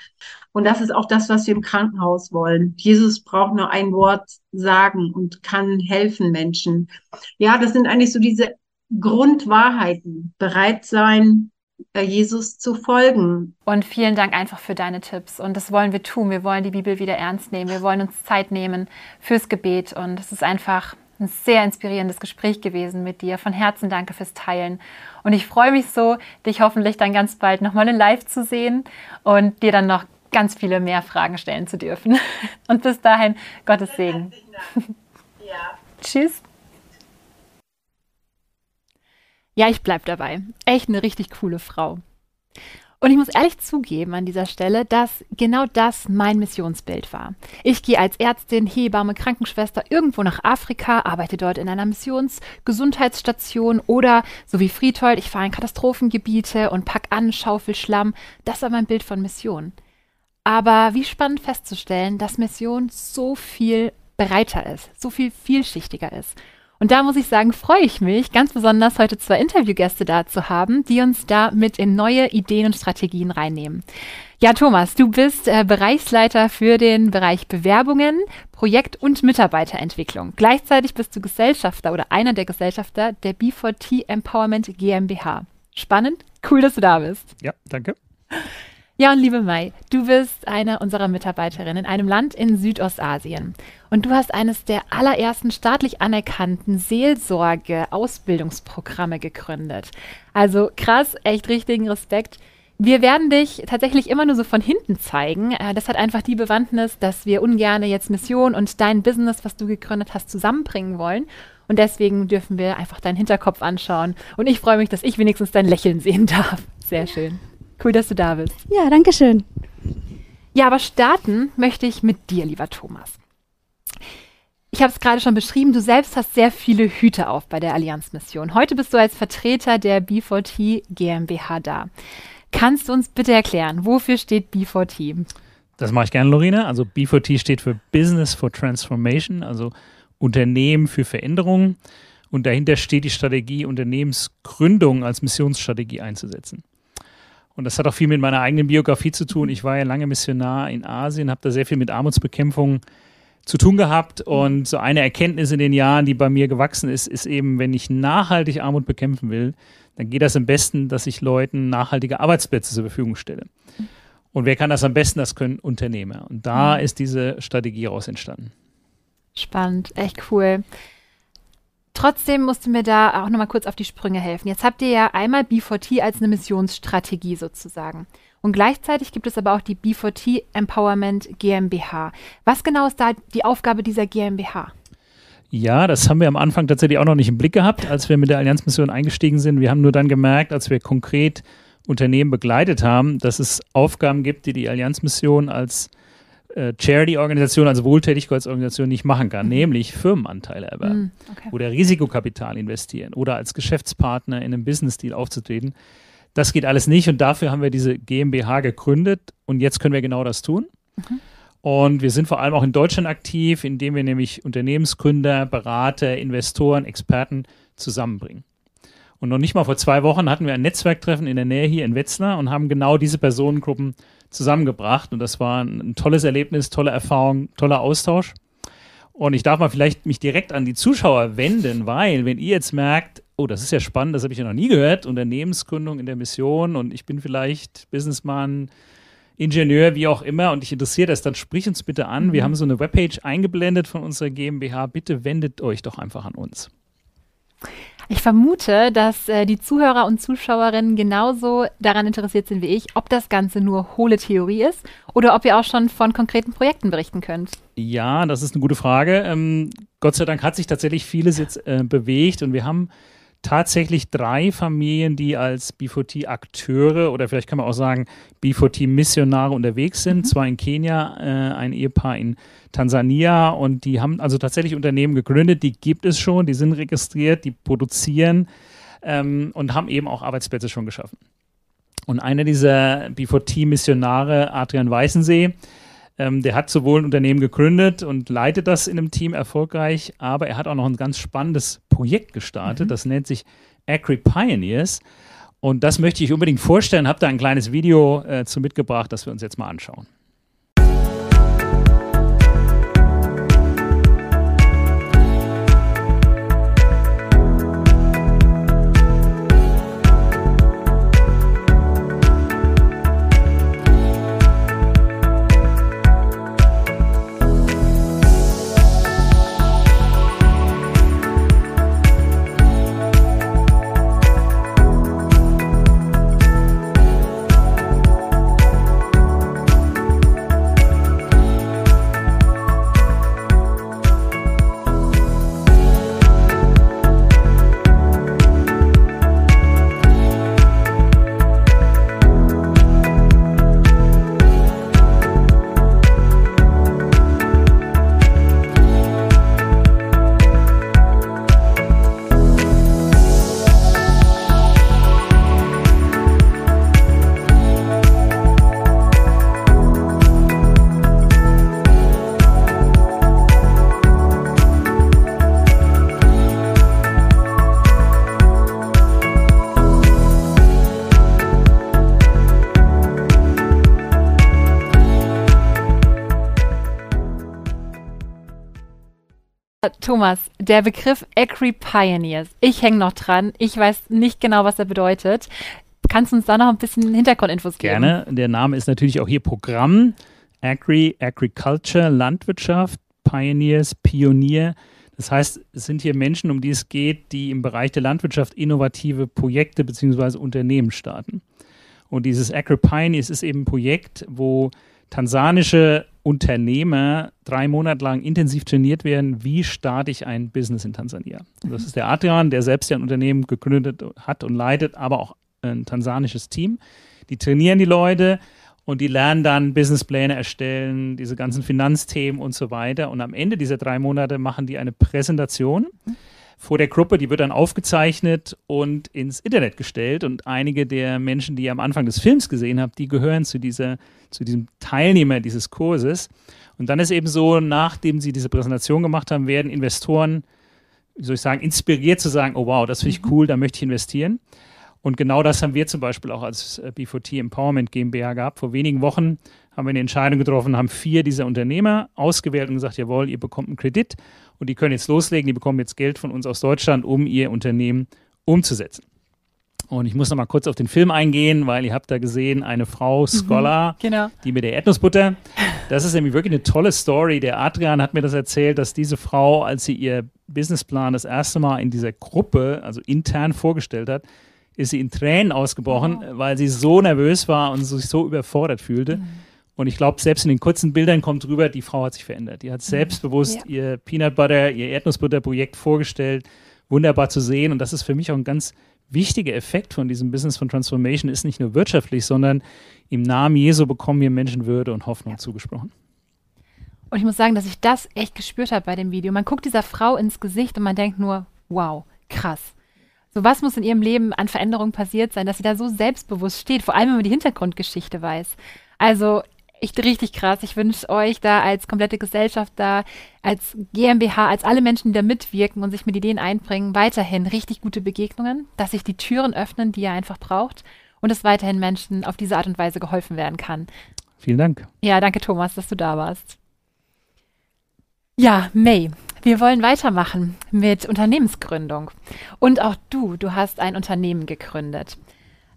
Und das ist auch das, was wir im Krankenhaus wollen. Jesus braucht nur ein Wort sagen und kann helfen Menschen. Ja, das sind eigentlich so diese Grundwahrheiten. Bereit sein, Jesus zu folgen. Und vielen Dank einfach für deine Tipps. Und das wollen wir tun. Wir wollen die Bibel wieder ernst nehmen. Wir wollen uns Zeit nehmen fürs Gebet. Und es ist einfach ein sehr inspirierendes Gespräch gewesen mit dir. Von Herzen danke fürs Teilen. Und ich freue mich so, dich hoffentlich dann ganz bald nochmal in Live zu sehen und dir dann noch ganz viele mehr Fragen stellen zu dürfen. Und bis dahin, Gottes Segen. Ja. Tschüss. Ja, ich bleib dabei. Echt eine richtig coole Frau. Und ich muss ehrlich zugeben an dieser Stelle, dass genau das mein Missionsbild war. Ich gehe als Ärztin, Hebamme, Krankenschwester irgendwo nach Afrika, arbeite dort in einer Missionsgesundheitsstation oder, so wie Friedhold, ich fahre in Katastrophengebiete und pack an, schaufel Schlamm. Das war mein Bild von Mission. Aber wie spannend festzustellen, dass Mission so viel breiter ist, so viel vielschichtiger ist und da muss ich sagen, freue ich mich ganz besonders, heute zwei Interviewgäste da zu haben, die uns da mit in neue Ideen und Strategien reinnehmen. Ja, Thomas, du bist äh, Bereichsleiter für den Bereich Bewerbungen, Projekt- und Mitarbeiterentwicklung. Gleichzeitig bist du Gesellschafter oder einer der Gesellschafter der B4T Empowerment GmbH. Spannend, cool, dass du da bist. Ja, danke. Ja, und liebe Mai, du bist eine unserer Mitarbeiterinnen in einem Land in Südostasien. Und du hast eines der allerersten staatlich anerkannten Seelsorge-Ausbildungsprogramme gegründet. Also krass, echt richtigen Respekt. Wir werden dich tatsächlich immer nur so von hinten zeigen. Äh, das hat einfach die Bewandtnis, dass wir ungern jetzt Mission und dein Business, was du gegründet hast, zusammenbringen wollen. Und deswegen dürfen wir einfach deinen Hinterkopf anschauen. Und ich freue mich, dass ich wenigstens dein Lächeln sehen darf. Sehr schön. Cool, dass du da bist. Ja, danke schön. Ja, aber starten möchte ich mit dir, lieber Thomas. Ich habe es gerade schon beschrieben, du selbst hast sehr viele Hüte auf bei der Allianzmission. Heute bist du als Vertreter der B4T GmbH da. Kannst du uns bitte erklären, wofür steht B4T? Das mache ich gerne, Lorena. Also B4T steht für Business for Transformation, also Unternehmen für Veränderungen. Und dahinter steht die Strategie, Unternehmensgründung als Missionsstrategie einzusetzen. Und das hat auch viel mit meiner eigenen Biografie zu tun. Ich war ja lange Missionar in Asien, habe da sehr viel mit Armutsbekämpfung zu tun gehabt. Und so eine Erkenntnis in den Jahren, die bei mir gewachsen ist, ist eben, wenn ich nachhaltig Armut bekämpfen will, dann geht das am besten, dass ich Leuten nachhaltige Arbeitsplätze zur Verfügung stelle. Und wer kann das am besten? Das können Unternehmer. Und da mhm. ist diese Strategie raus entstanden. Spannend, echt cool. Trotzdem musst du mir da auch nochmal kurz auf die Sprünge helfen. Jetzt habt ihr ja einmal B4T als eine Missionsstrategie sozusagen. Und gleichzeitig gibt es aber auch die B4T Empowerment GmbH. Was genau ist da die Aufgabe dieser GmbH? Ja, das haben wir am Anfang tatsächlich auch noch nicht im Blick gehabt, als wir mit der Allianzmission eingestiegen sind. Wir haben nur dann gemerkt, als wir konkret Unternehmen begleitet haben, dass es Aufgaben gibt, die die Allianzmission als äh, Charity-Organisation, also Wohltätigkeitsorganisation nicht machen kann, mhm. nämlich Firmenanteile erwerben mhm, okay. oder Risikokapital investieren oder als Geschäftspartner in einem Business-Deal aufzutreten. Das geht alles nicht und dafür haben wir diese GmbH gegründet und jetzt können wir genau das tun. Mhm. Und wir sind vor allem auch in Deutschland aktiv, indem wir nämlich Unternehmensgründer, Berater, Investoren, Experten zusammenbringen. Und noch nicht mal vor zwei Wochen hatten wir ein Netzwerktreffen in der Nähe hier in Wetzlar und haben genau diese Personengruppen zusammengebracht. Und das war ein, ein tolles Erlebnis, tolle Erfahrung, toller Austausch. Und ich darf mal vielleicht mich direkt an die Zuschauer wenden, weil wenn ihr jetzt merkt, oh, das ist ja spannend, das habe ich ja noch nie gehört, Unternehmensgründung in der Mission und ich bin vielleicht Businessman, Ingenieur, wie auch immer und dich interessiert das, dann sprich uns bitte an. Wir mhm. haben so eine Webpage eingeblendet von unserer GmbH. Bitte wendet euch doch einfach an uns. Ich vermute, dass äh, die Zuhörer und Zuschauerinnen genauso daran interessiert sind wie ich, ob das Ganze nur hohle Theorie ist oder ob ihr auch schon von konkreten Projekten berichten könnt. Ja, das ist eine gute Frage. Ähm, Gott sei Dank hat sich tatsächlich vieles jetzt äh, bewegt und wir haben tatsächlich drei Familien, die als B4T-Akteure oder vielleicht kann man auch sagen B4T-Missionare unterwegs sind. Mhm. Zwar in Kenia, äh, ein Ehepaar in Tansania und die haben also tatsächlich Unternehmen gegründet, die gibt es schon, die sind registriert, die produzieren ähm, und haben eben auch Arbeitsplätze schon geschaffen. Und einer dieser B4T-Missionare, Adrian Weißensee, ähm, der hat sowohl ein Unternehmen gegründet und leitet das in einem Team erfolgreich, aber er hat auch noch ein ganz spannendes Projekt gestartet. Das nennt sich Acri Pioneers. Und das möchte ich unbedingt vorstellen. Habe da ein kleines Video äh, zu mitgebracht, das wir uns jetzt mal anschauen. Thomas, der Begriff Agri Pioneers. Ich hänge noch dran. Ich weiß nicht genau, was er bedeutet. Kannst du uns da noch ein bisschen Hintergrundinfos geben? Gerne. Der Name ist natürlich auch hier Programm. Agri, Agriculture, Landwirtschaft, Pioneers, Pionier. Das heißt, es sind hier Menschen, um die es geht, die im Bereich der Landwirtschaft innovative Projekte bzw. Unternehmen starten. Und dieses Agri Pioneers ist eben ein Projekt, wo tansanische Unternehmer drei Monate lang intensiv trainiert werden, wie starte ich ein Business in Tansania. Und das ist der Adrian, der selbst ja ein Unternehmen gegründet hat und leitet, aber auch ein tansanisches Team. Die trainieren die Leute und die lernen dann Businesspläne erstellen, diese ganzen Finanzthemen und so weiter. Und am Ende dieser drei Monate machen die eine Präsentation vor der Gruppe, die wird dann aufgezeichnet und ins Internet gestellt. Und einige der Menschen, die ihr am Anfang des Films gesehen habt, die gehören zu, dieser, zu diesem Teilnehmer dieses Kurses. Und dann ist eben so, nachdem sie diese Präsentation gemacht haben, werden Investoren, wie soll ich sagen, inspiriert zu sagen, oh wow, das finde ich cool, da möchte ich investieren. Und genau das haben wir zum Beispiel auch als äh, B4T Empowerment GmbH gehabt. Vor wenigen Wochen haben wir eine Entscheidung getroffen, haben vier dieser Unternehmer ausgewählt und gesagt, jawohl, ihr bekommt einen Kredit und die können jetzt loslegen, die bekommen jetzt Geld von uns aus Deutschland, um ihr Unternehmen umzusetzen. Und ich muss noch mal kurz auf den Film eingehen, weil ihr habt da gesehen, eine Frau, Scholar, genau. die mit der Erdnussbutter. Das ist nämlich wirklich eine tolle Story. Der Adrian hat mir das erzählt, dass diese Frau, als sie ihr Businessplan das erste Mal in dieser Gruppe, also intern vorgestellt hat, ist sie in Tränen ausgebrochen, weil sie so nervös war und sich so überfordert fühlte. Und ich glaube, selbst in den kurzen Bildern kommt rüber, die Frau hat sich verändert. Die hat selbstbewusst Ja. ihr Peanut Butter, ihr Erdnussbutter-Projekt vorgestellt. Wunderbar zu sehen. Und das ist für mich auch ein ganz wichtiger Effekt von diesem Business von Transformation, ist nicht nur wirtschaftlich, sondern im Namen Jesu bekommen wir Menschen Würde und Hoffnung zugesprochen. Und ich muss sagen, dass ich das echt gespürt habe bei dem Video. Man guckt dieser Frau ins Gesicht und man denkt nur, wow, krass. So was muss in ihrem Leben an Veränderungen passiert sein, dass sie da so selbstbewusst steht, vor allem wenn man die Hintergrundgeschichte weiß. Also echt richtig krass. Ich wünsche euch da als komplette Gesellschaft da, als GmbH, als alle Menschen, die da mitwirken und sich mit Ideen einbringen, weiterhin richtig gute Begegnungen, dass sich die Türen öffnen, die ihr einfach braucht und dass weiterhin Menschen auf diese Art und Weise geholfen werden kann. Vielen Dank. Ja, danke Thomas, dass du da warst. Ja, May, wir wollen weitermachen mit Unternehmensgründung. Und auch du, du hast ein Unternehmen gegründet.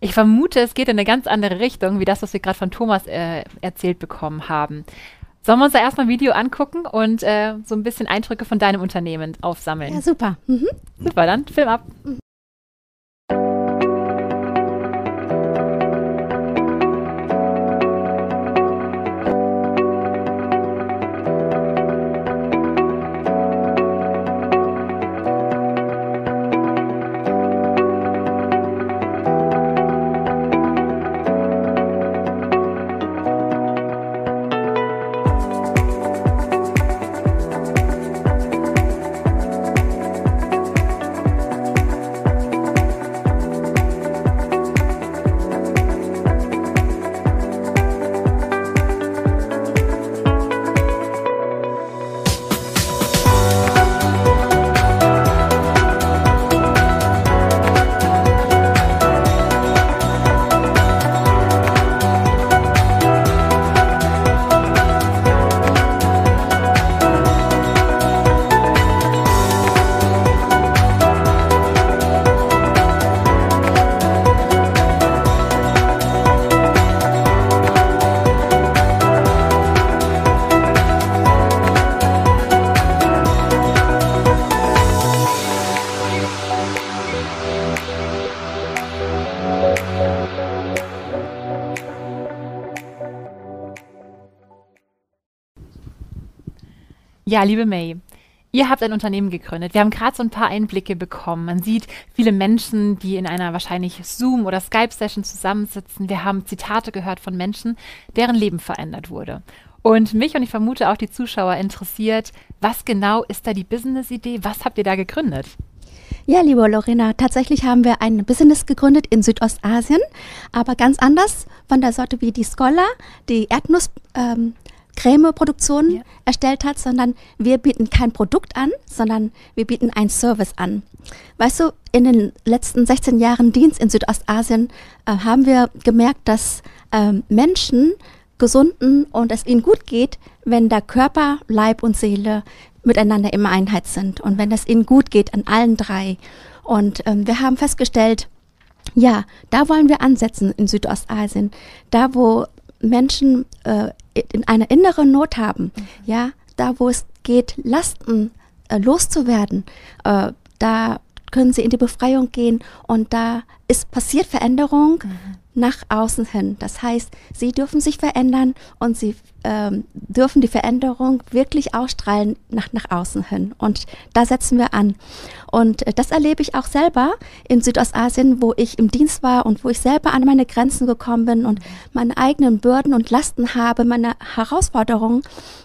Ich vermute, es geht in eine ganz andere Richtung, wie das, was wir gerade von Thomas äh, erzählt bekommen haben. Sollen wir uns da erstmal ein Video angucken und äh, so ein bisschen Eindrücke von deinem Unternehmen aufsammeln? Ja, super. Mhm. Super, dann Film ab. Ja, liebe May, ihr habt ein Unternehmen gegründet. Wir haben gerade so ein paar Einblicke bekommen. Man sieht viele Menschen, die in einer wahrscheinlich Zoom- oder Skype-Session zusammensitzen. Wir haben Zitate gehört von Menschen, deren Leben verändert wurde. Und mich und ich vermute auch die Zuschauer interessiert, was genau ist da die Business-Idee? Was habt ihr da gegründet? Ja, liebe Lorena, tatsächlich haben wir ein Business gegründet in Südostasien, aber ganz anders von der Sorte wie die Scholar, die Erdnuss. Ähm, Creme-Produktion Ja. erstellt hat, sondern wir bieten kein Produkt an, sondern wir bieten einen Service an. Weißt du, in den letzten 16 Jahren Dienst in Südostasien äh, haben wir gemerkt, dass ähm, Menschen gesunden und es ihnen gut geht, wenn der Körper, Leib und Seele miteinander immer Einheit sind und wenn es ihnen gut geht an allen drei. Und ähm, wir haben festgestellt, ja, da wollen wir ansetzen in Südostasien, da wo Menschen äh, in einer inneren Not haben, ja, da wo es geht, Lasten äh, loszuwerden, äh, da können sie in die Befreiung gehen und da ist passiert Veränderung nach außen hin. Das heißt, sie dürfen sich verändern und sie ähm, dürfen die Veränderung wirklich ausstrahlen nach, nach außen hin. Und da setzen wir an. Und äh, das erlebe ich auch selber in Südostasien, wo ich im Dienst war und wo ich selber an meine Grenzen gekommen bin und meine eigenen Bürden und Lasten habe, meine Herausforderungen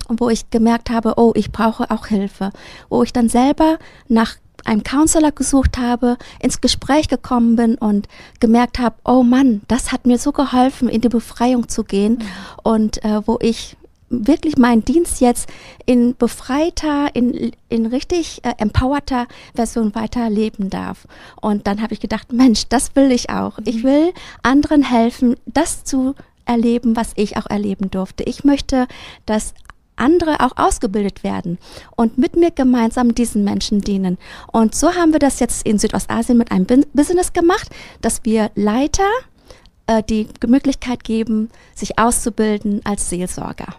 und wo ich gemerkt habe, oh, ich brauche auch Hilfe. Wo ich dann selber nach einem Counselor gesucht habe, ins Gespräch gekommen bin und gemerkt habe, oh Mann, das hat mir so geholfen, in die Befreiung zu gehen und äh, wo ich wirklich meinen Dienst jetzt in befreiter, in, in richtig äh, empowerter Version weiterleben darf. Und dann habe ich gedacht, Mensch, das will ich auch. Ich will anderen helfen, das zu erleben, was ich auch erleben durfte. Ich möchte, dass andere auch ausgebildet werden und mit mir gemeinsam diesen Menschen dienen. Und so haben wir das jetzt in Südostasien mit einem Business gemacht, dass wir Leiter äh, die Möglichkeit geben, sich auszubilden als Seelsorger.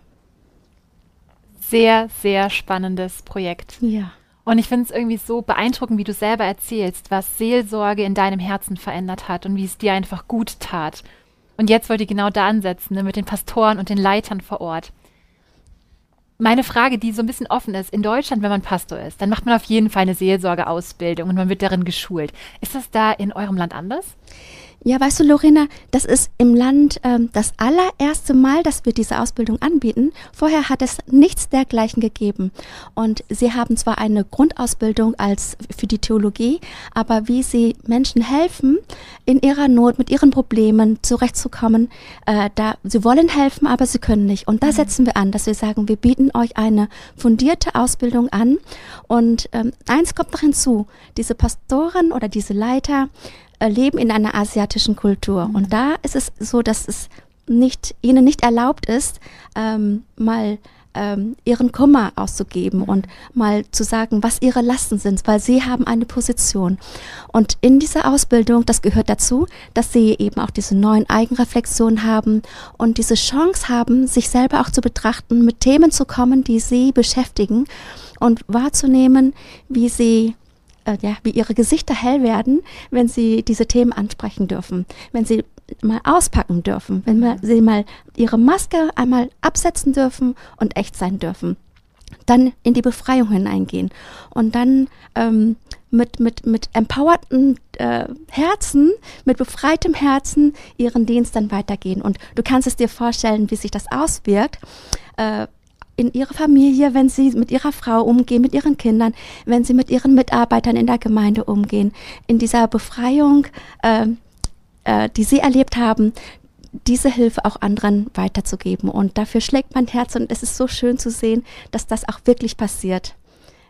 Sehr, sehr spannendes Projekt. Ja. Und ich finde es irgendwie so beeindruckend, wie du selber erzählst, was Seelsorge in deinem Herzen verändert hat und wie es dir einfach gut tat. Und jetzt wollt ihr genau da ansetzen, ne, mit den Pastoren und den Leitern vor Ort. Meine Frage, die so ein bisschen offen ist, in Deutschland, wenn man Pastor ist, dann macht man auf jeden Fall eine Seelsorgeausbildung und man wird darin geschult. Ist das da in eurem Land anders? Ja, weißt du, Lorena, das ist im Land ähm, das allererste Mal, dass wir diese Ausbildung anbieten. Vorher hat es nichts dergleichen gegeben. Und sie haben zwar eine Grundausbildung als für die Theologie, aber wie sie Menschen helfen, in ihrer Not, mit ihren Problemen zurechtzukommen, äh, da sie wollen helfen, aber sie können nicht. Und da setzen wir an, dass wir sagen, wir bieten euch eine fundierte Ausbildung an. Und ähm, eins kommt noch hinzu: Diese Pastoren oder diese Leiter leben in einer asiatischen Kultur. Und da ist es so, dass es nicht, ihnen nicht erlaubt ist, ähm, mal ähm, ihren Kummer auszugeben und mal zu sagen, was ihre Lasten sind, weil sie haben eine Position. Und in dieser Ausbildung, das gehört dazu, dass sie eben auch diese neuen Eigenreflexionen haben und diese Chance haben, sich selber auch zu betrachten, mit Themen zu kommen, die sie beschäftigen und wahrzunehmen, wie sie äh, ja, wie ihre Gesichter hell werden, wenn sie diese Themen ansprechen dürfen, wenn sie mal auspacken dürfen, wenn wir, sie mal ihre Maske einmal absetzen dürfen und echt sein dürfen. Dann in die Befreiung hineingehen und dann ähm, mit, mit, mit empowerten äh, Herzen, mit befreitem Herzen ihren Dienst dann weitergehen. Und du kannst es dir vorstellen, wie sich das auswirkt. Äh, in ihrer Familie, wenn sie mit ihrer Frau umgehen, mit ihren Kindern, wenn sie mit ihren Mitarbeitern in der Gemeinde umgehen, in dieser Befreiung, äh, äh, die sie erlebt haben, diese Hilfe auch anderen weiterzugeben. Und dafür schlägt mein Herz und es ist so schön zu sehen, dass das auch wirklich passiert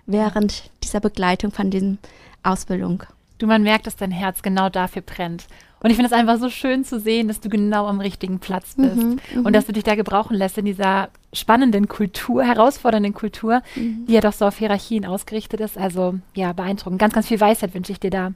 während dieser Begleitung von dieser Ausbildung. Du, man merkt, dass dein Herz genau dafür brennt. Und ich finde es einfach so schön zu sehen, dass du genau am richtigen Platz bist Mhm, und dass du dich da gebrauchen lässt in dieser spannenden Kultur, herausfordernden Kultur, die ja doch so auf Hierarchien ausgerichtet ist. Also ja, beeindruckend. Ganz, ganz viel Weisheit wünsche ich dir da.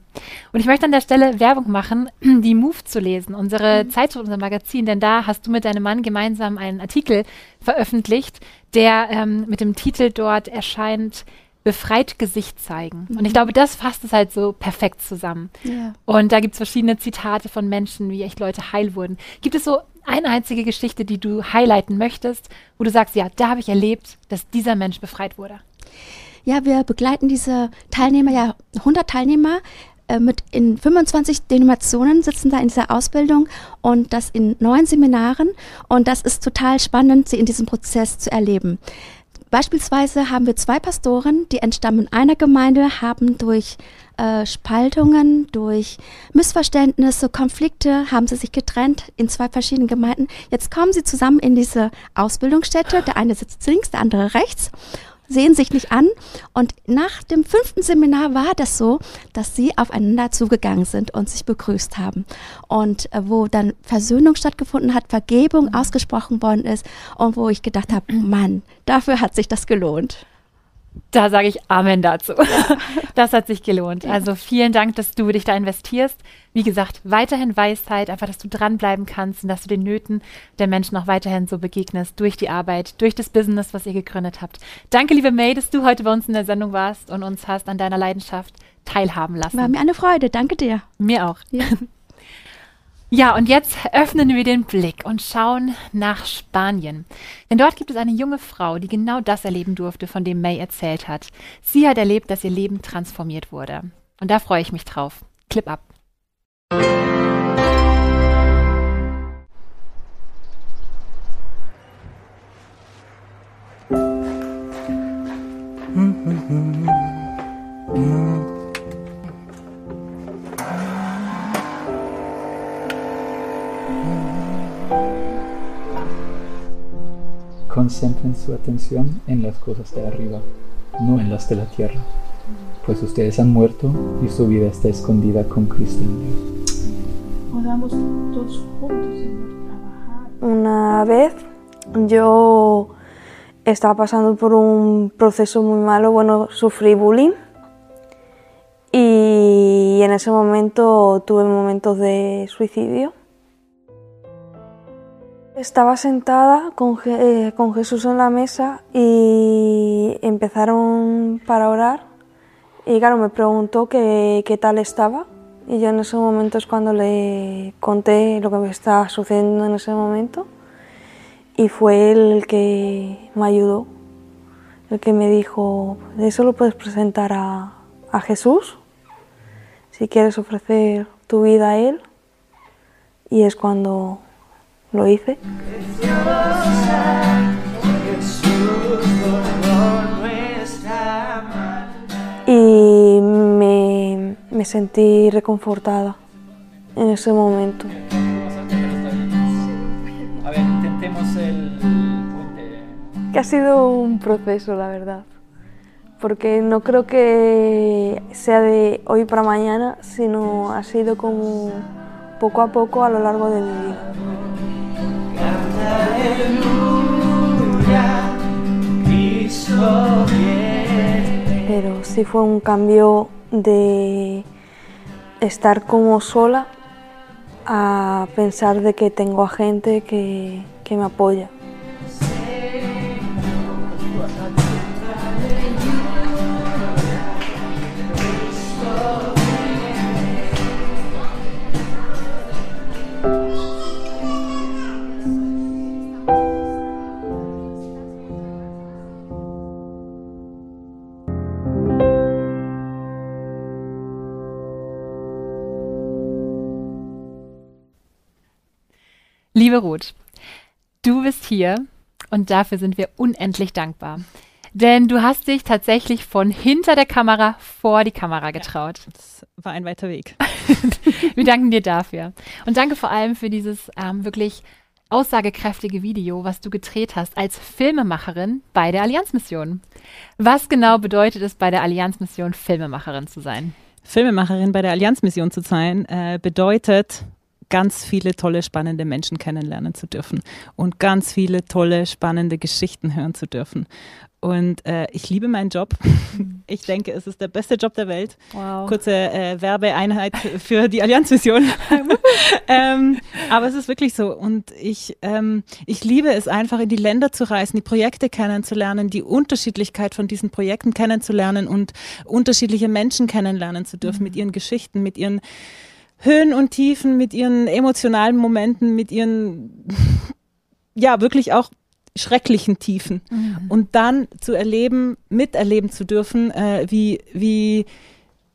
Und ich möchte an der Stelle Werbung machen, die Move zu lesen, unsere Zeitschrift, unser Magazin, denn da hast du mit deinem Mann gemeinsam einen Artikel veröffentlicht, der ähm, mit dem Titel dort erscheint, Befreit Gesicht zeigen. Und ich glaube, das fasst es halt so perfekt zusammen. Ja. Und da gibt es verschiedene Zitate von Menschen, wie echt Leute heil wurden. Gibt es so eine einzige Geschichte, die du highlighten möchtest, wo du sagst, ja, da habe ich erlebt, dass dieser Mensch befreit wurde? Ja, wir begleiten diese Teilnehmer, ja 100 Teilnehmer äh, mit in 25 Denominationen sitzen da in dieser Ausbildung und das in neun Seminaren und das ist total spannend, sie in diesem Prozess zu erleben. Beispielsweise haben wir zwei Pastoren, die entstammen einer Gemeinde, haben durch äh, Spaltungen, durch Missverständnisse, Konflikte, haben sie sich getrennt in zwei verschiedenen Gemeinden. Jetzt kommen sie zusammen in diese Ausbildungsstätte. Der eine sitzt links, der andere rechts sehen sich nicht an. Und nach dem fünften Seminar war das so, dass sie aufeinander zugegangen sind und sich begrüßt haben. Und äh, wo dann Versöhnung stattgefunden hat, Vergebung ausgesprochen worden ist und wo ich gedacht habe, Mann, dafür hat sich das gelohnt. Da sage ich Amen dazu. Das hat sich gelohnt. Also vielen Dank, dass du dich da investierst. Wie gesagt, weiterhin Weisheit, einfach, dass du dranbleiben kannst und dass du den Nöten der Menschen auch weiterhin so begegnest durch die Arbeit, durch das Business, was ihr gegründet habt. Danke, liebe May, dass du heute bei uns in der Sendung warst und uns hast an deiner Leidenschaft teilhaben lassen. War mir eine Freude. Danke dir. Mir auch. Ja. Ja, und jetzt öffnen wir den Blick und schauen nach Spanien. Denn dort gibt es eine junge Frau, die genau das erleben durfte, von dem May erzählt hat. Sie hat erlebt, dass ihr Leben transformiert wurde. Und da freue ich mich drauf. Clip ab. Concentren su atención en las cosas de arriba, no en las de la tierra, pues ustedes han muerto y su vida está escondida con Cristo en Dios. Podamos todos juntos, Señor, trabajar. Una vez yo estaba pasando por un proceso muy malo, bueno, sufrí bullying y en ese momento tuve momentos de suicidio. Estaba sentada con, eh, con Jesús en la mesa y empezaron para orar. Y claro, me preguntó qué, qué tal estaba. Y yo en ese momento es cuando le conté lo que me estaba sucediendo en ese momento. Y fue él el que me ayudó, el que me dijo, eso lo puedes presentar a, a Jesús. Si quieres ofrecer tu vida a Él y es cuando lo hice. Y me, me sentí reconfortada en ese momento. A ver, intentemos el puente. Que ha sido un proceso, la verdad. Porque no creo que sea de hoy para mañana, sino ha sido como poco a poco a lo largo de mi vida. Pero sí fue un cambio de estar como sola a pensar de que tengo a gente que, que me apoya. Liebe Ruth, du bist hier und dafür sind wir unendlich dankbar. Denn du hast dich tatsächlich von hinter der Kamera vor die Kamera getraut. Das war ein weiter Weg. Wir danken dir dafür. Und danke vor allem für dieses ähm, wirklich aussagekräftige Video, was du gedreht hast als Filmemacherin bei der Allianzmission. Was genau bedeutet es bei der Allianzmission, Filmemacherin zu sein? Filmemacherin bei der Allianzmission zu sein, äh, bedeutet, ganz viele tolle, spannende Menschen kennenlernen zu dürfen und ganz viele tolle, spannende Geschichten hören zu dürfen. Und äh, ich liebe meinen Job. Ich denke, es ist der beste Job der Welt. Wow. Kurze äh, Werbeeinheit für die Allianzmission. ähm, aber es ist wirklich so. Und ich, ähm, ich liebe es einfach, in die Länder zu reisen, die Projekte kennenzulernen, die Unterschiedlichkeit von diesen Projekten kennenzulernen und unterschiedliche Menschen kennenlernen zu dürfen mit ihren Geschichten, mit ihren Höhen und Tiefen, mit ihren emotionalen Momenten, mit ihren, ja, wirklich auch schrecklichen Tiefen. Und dann zu erleben, miterleben zu dürfen, äh, wie, wie,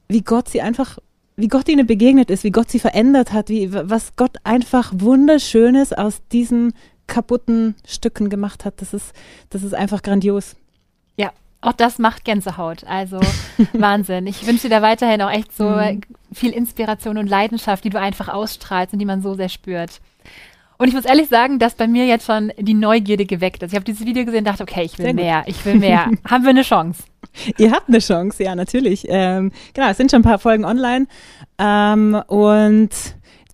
wie Gott sie einfach, wie Gott ihnen begegnet ist, wie Gott sie verändert hat, wie, was Gott einfach Wunderschönes aus diesen kaputten Stücken gemacht hat. Das ist, das ist einfach grandios. Ja, auch das macht Gänsehaut. Also Wahnsinn. Ich wünsche dir da weiterhin auch echt so Mhm. Viel Inspiration und Leidenschaft, die du einfach ausstrahlst und die man so sehr spürt. Und ich muss ehrlich sagen, dass bei mir jetzt schon die Neugierde geweckt ist. Ich habe dieses Video gesehen und dachte, okay, ich will mehr, ich will mehr. Haben wir eine Chance? Ihr habt eine Chance, ja, natürlich. Ähm, genau, es sind schon ein paar Folgen online. Ähm, und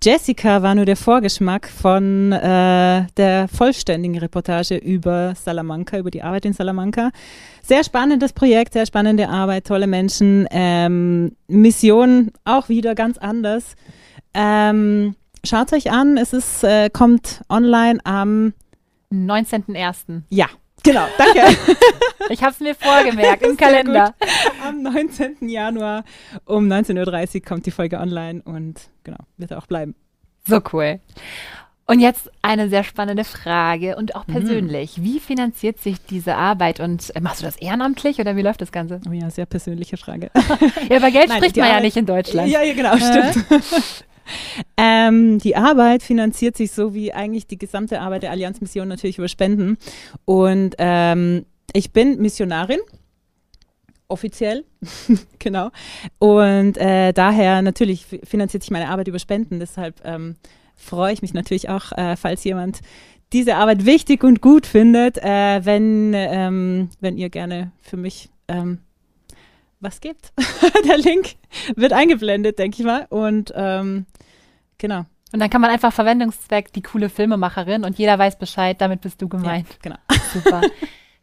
Jessica war nur der Vorgeschmack von äh, der vollständigen Reportage über Salamanca, über die Arbeit in Salamanca. Sehr spannendes Projekt, sehr spannende Arbeit, tolle Menschen. Ähm, Mission auch wieder ganz anders. Ähm, Schaut euch an, es ist, äh, kommt online am 19.01. Ja, genau, danke. Ich habe es mir vorgemerkt im Kalender. gut. Am 19. Januar um 19.30 Uhr kommt die Folge online und genau, wird auch bleiben. So cool. Und jetzt eine sehr spannende Frage und auch Mhm. persönlich. Wie finanziert sich diese Arbeit und äh, machst du das ehrenamtlich oder wie läuft das Ganze? Oh ja, sehr persönliche Frage. Ja, über Geld Nein, spricht man ja nicht in Deutschland. Ja, ja, genau, Äh? stimmt. Ähm, die Arbeit finanziert sich so wie eigentlich die gesamte Arbeit der Allianzmission natürlich über Spenden. Und ähm, ich bin Missionarin, offiziell, genau. Und äh, daher natürlich fi- finanziert sich meine Arbeit über Spenden. Deshalb ähm, freue ich mich natürlich auch, äh, falls jemand diese Arbeit wichtig und gut findet, äh, wenn, ähm, wenn ihr gerne für mich ähm, was gibt. Der Link wird eingeblendet, denke ich mal. Und ähm, genau. Und dann kann man einfach Verwendungszweck die coole Filmemacherin und jeder weiß Bescheid, damit bist du gemeint. Ja, genau. Super.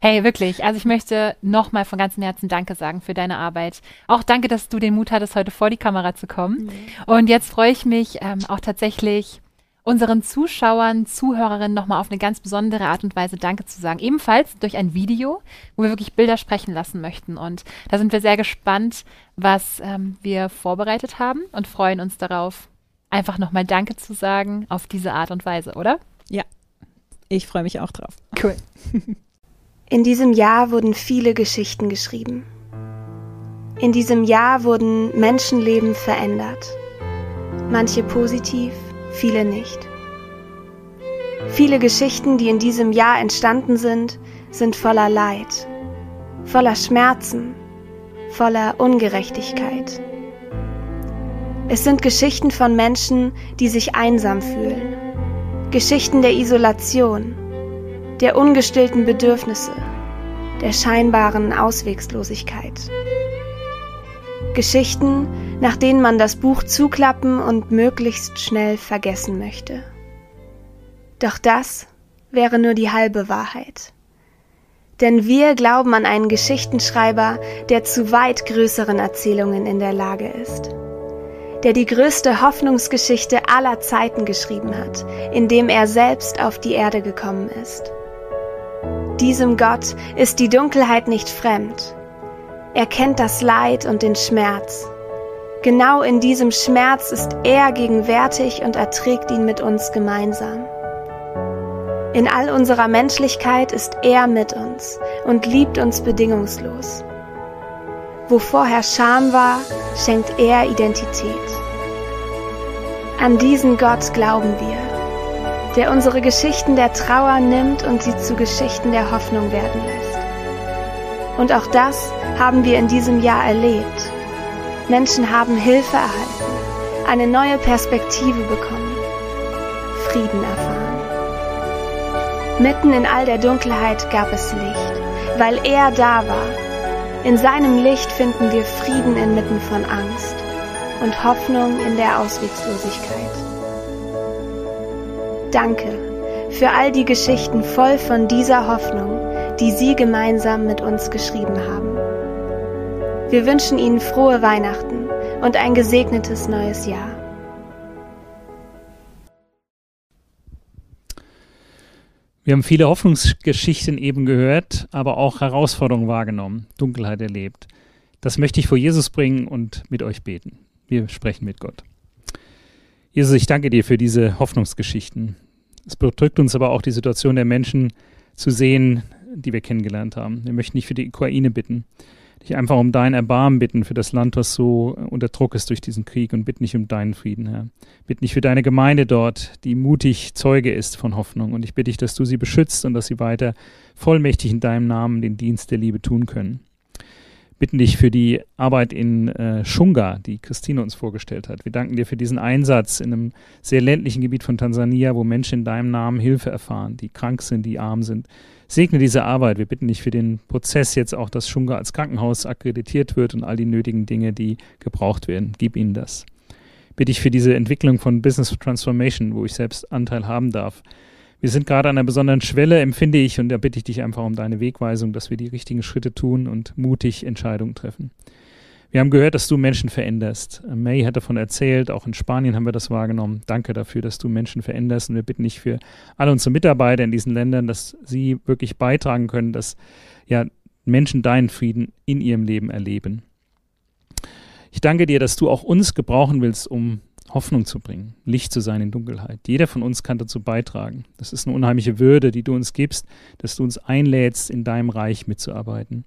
Hey, wirklich. Also ich möchte nochmal von ganzem Herzen Danke sagen für deine Arbeit. Auch danke, dass du den Mut hattest, heute vor die Kamera zu kommen. Und jetzt freue ich mich ähm, auch tatsächlich unseren Zuschauern, Zuhörerinnen nochmal auf eine ganz besondere Art und Weise Danke zu sagen. Ebenfalls durch ein Video, wo wir wirklich Bilder sprechen lassen möchten. Und da sind wir sehr gespannt, was ähm, wir vorbereitet haben und freuen uns darauf, einfach nochmal Danke zu sagen auf diese Art und Weise, oder? Ja, ich freue mich auch drauf. Cool. In diesem Jahr wurden viele Geschichten geschrieben. In diesem Jahr wurden Menschenleben verändert. Manche positiv, viele nicht. Viele Geschichten, die in diesem Jahr entstanden sind, sind voller Leid, voller Schmerzen, voller Ungerechtigkeit. Es sind Geschichten von Menschen, die sich einsam fühlen. Geschichten der Isolation, der ungestillten Bedürfnisse, der scheinbaren Auswegslosigkeit. Geschichten, nach denen man das Buch zuklappen und möglichst schnell vergessen möchte. Doch das wäre nur die halbe Wahrheit. Denn wir glauben an einen Geschichtenschreiber, der zu weit größeren Erzählungen in der Lage ist. Der die größte Hoffnungsgeschichte aller Zeiten geschrieben hat, indem er selbst auf die Erde gekommen ist. Diesem Gott ist die Dunkelheit nicht fremd. Er kennt das Leid und den Schmerz. Genau in diesem Schmerz ist er gegenwärtig und erträgt ihn mit uns gemeinsam. In all unserer Menschlichkeit ist er mit uns und liebt uns bedingungslos. Wo vorher Scham war, schenkt er Identität. An diesen Gott glauben wir, der unsere Geschichten der Trauer nimmt und sie zu Geschichten der Hoffnung werden lässt. Und auch das haben wir in diesem Jahr erlebt. Menschen haben Hilfe erhalten, eine neue Perspektive bekommen, Frieden erfahren. Mitten in all der Dunkelheit gab es Licht, weil er da war. In seinem Licht finden wir Frieden inmitten von Angst und Hoffnung in der Auswegslosigkeit. Danke für all die Geschichten voll von dieser Hoffnung, die Sie gemeinsam mit uns geschrieben haben. Wir wünschen Ihnen frohe Weihnachten und ein gesegnetes neues Jahr. Wir haben viele Hoffnungsgeschichten eben gehört, aber auch Herausforderungen wahrgenommen, Dunkelheit erlebt. Das möchte ich vor Jesus bringen und mit euch beten. Wir sprechen mit Gott. Jesus, ich danke dir für diese Hoffnungsgeschichten. Es bedrückt uns aber auch die Situation der Menschen zu sehen, die wir kennengelernt haben. Wir möchten dich für die Ukraine bitten, dich einfach um dein Erbarmen bitten für das Land, was so unter Druck ist durch diesen Krieg und bitte nicht um deinen Frieden, Herr. Bitte nicht für deine Gemeinde dort, die mutig Zeuge ist von Hoffnung und ich bitte dich, dass du sie beschützt und dass sie weiter vollmächtig in deinem Namen den Dienst der Liebe tun können bitten dich für die Arbeit in äh, Shunga, die Christine uns vorgestellt hat. Wir danken dir für diesen Einsatz in einem sehr ländlichen Gebiet von Tansania, wo Menschen in deinem Namen Hilfe erfahren, die krank sind, die arm sind. Segne diese Arbeit. Wir bitten dich für den Prozess jetzt auch, dass Shunga als Krankenhaus akkreditiert wird und all die nötigen Dinge, die gebraucht werden. Gib ihnen das. Bitte ich für diese Entwicklung von Business Transformation, wo ich selbst Anteil haben darf wir sind gerade an einer besonderen Schwelle, empfinde ich, und da bitte ich dich einfach um deine Wegweisung, dass wir die richtigen Schritte tun und mutig Entscheidungen treffen. Wir haben gehört, dass du Menschen veränderst. May hat davon erzählt, auch in Spanien haben wir das wahrgenommen. Danke dafür, dass du Menschen veränderst. Und wir bitten dich für alle unsere Mitarbeiter in diesen Ländern, dass sie wirklich beitragen können, dass ja, Menschen deinen Frieden in ihrem Leben erleben. Ich danke dir, dass du auch uns gebrauchen willst, um Hoffnung zu bringen, Licht zu sein in Dunkelheit. Jeder von uns kann dazu beitragen. Das ist eine unheimliche Würde, die du uns gibst, dass du uns einlädst, in deinem Reich mitzuarbeiten.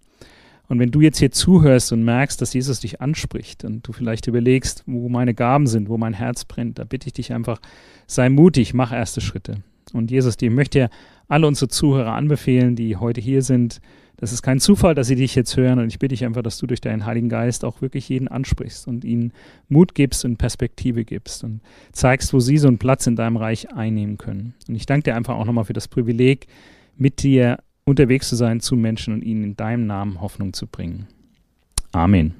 Und wenn du jetzt hier zuhörst und merkst, dass Jesus dich anspricht und du vielleicht überlegst, wo meine Gaben sind, wo mein Herz brennt, da bitte ich dich einfach, sei mutig, mach erste Schritte. Und Jesus, ich möchte ja alle unsere Zuhörer anbefehlen, die heute hier sind, das ist kein Zufall, dass sie dich jetzt hören und ich bitte dich einfach, dass du durch deinen Heiligen Geist auch wirklich jeden ansprichst und ihnen Mut gibst und Perspektive gibst und zeigst, wo sie so einen Platz in deinem Reich einnehmen können. Und ich danke dir einfach auch nochmal für das Privileg, mit dir unterwegs zu sein zu Menschen und ihnen in deinem Namen Hoffnung zu bringen. Amen.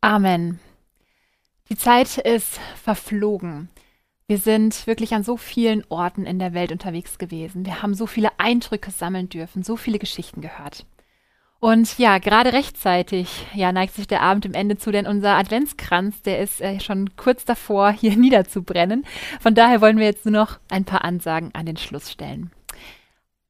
Amen. Die Zeit ist verflogen. Wir sind wirklich an so vielen Orten in der Welt unterwegs gewesen. Wir haben so viele Eindrücke sammeln dürfen, so viele Geschichten gehört. Und ja, gerade rechtzeitig ja, neigt sich der Abend im Ende zu, denn unser Adventskranz, der ist äh, schon kurz davor, hier niederzubrennen. Von daher wollen wir jetzt nur noch ein paar Ansagen an den Schluss stellen.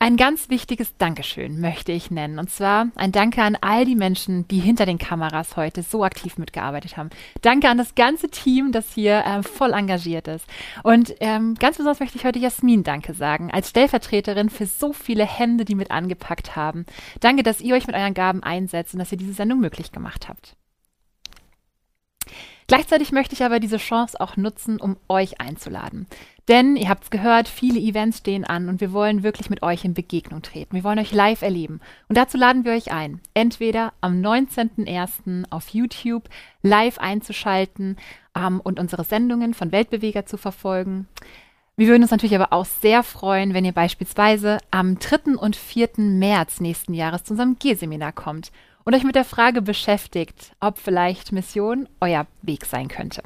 Ein ganz wichtiges Dankeschön möchte ich nennen. Und zwar ein Danke an all die Menschen, die hinter den Kameras heute so aktiv mitgearbeitet haben. Danke an das ganze Team, das hier äh, voll engagiert ist. Und ähm, ganz besonders möchte ich heute Jasmin Danke sagen, als Stellvertreterin für so viele Hände, die mit angepackt haben. Danke, dass ihr euch mit euren Gaben einsetzt und dass ihr diese Sendung möglich gemacht habt. Gleichzeitig möchte ich aber diese Chance auch nutzen, um euch einzuladen. Denn ihr habt es gehört, viele Events stehen an und wir wollen wirklich mit euch in Begegnung treten. Wir wollen euch live erleben. Und dazu laden wir euch ein, entweder am 19.01. auf YouTube live einzuschalten ähm, und unsere Sendungen von Weltbeweger zu verfolgen. Wir würden uns natürlich aber auch sehr freuen, wenn ihr beispielsweise am 3. und 4. März nächsten Jahres zu unserem G-Seminar kommt und euch mit der Frage beschäftigt, ob vielleicht Mission euer Weg sein könnte.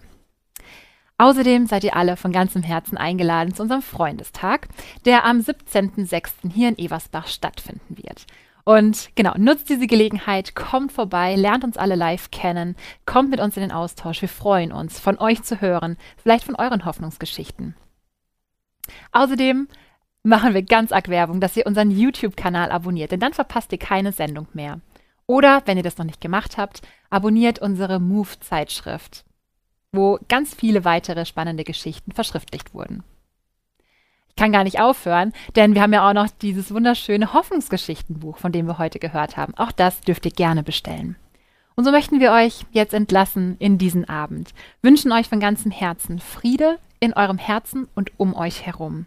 Außerdem seid ihr alle von ganzem Herzen eingeladen zu unserem Freundestag, der am 17.06. hier in Eversbach stattfinden wird. Und genau, nutzt diese Gelegenheit, kommt vorbei, lernt uns alle live kennen, kommt mit uns in den Austausch. Wir freuen uns, von euch zu hören, vielleicht von euren Hoffnungsgeschichten. Außerdem machen wir ganz arg Werbung, dass ihr unseren YouTube-Kanal abonniert, denn dann verpasst ihr keine Sendung mehr. Oder, wenn ihr das noch nicht gemacht habt, abonniert unsere Move-Zeitschrift wo ganz viele weitere spannende Geschichten verschriftlicht wurden. Ich kann gar nicht aufhören, denn wir haben ja auch noch dieses wunderschöne Hoffnungsgeschichtenbuch, von dem wir heute gehört haben. Auch das dürft ihr gerne bestellen. Und so möchten wir euch jetzt entlassen in diesen Abend, wünschen euch von ganzem Herzen Friede in eurem Herzen und um euch herum.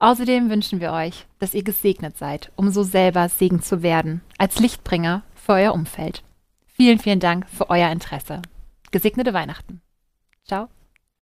Außerdem wünschen wir euch, dass ihr gesegnet seid, um so selber Segen zu werden, als Lichtbringer für euer Umfeld. Vielen, vielen Dank für euer Interesse. Gesegnete Weihnachten. Ciao.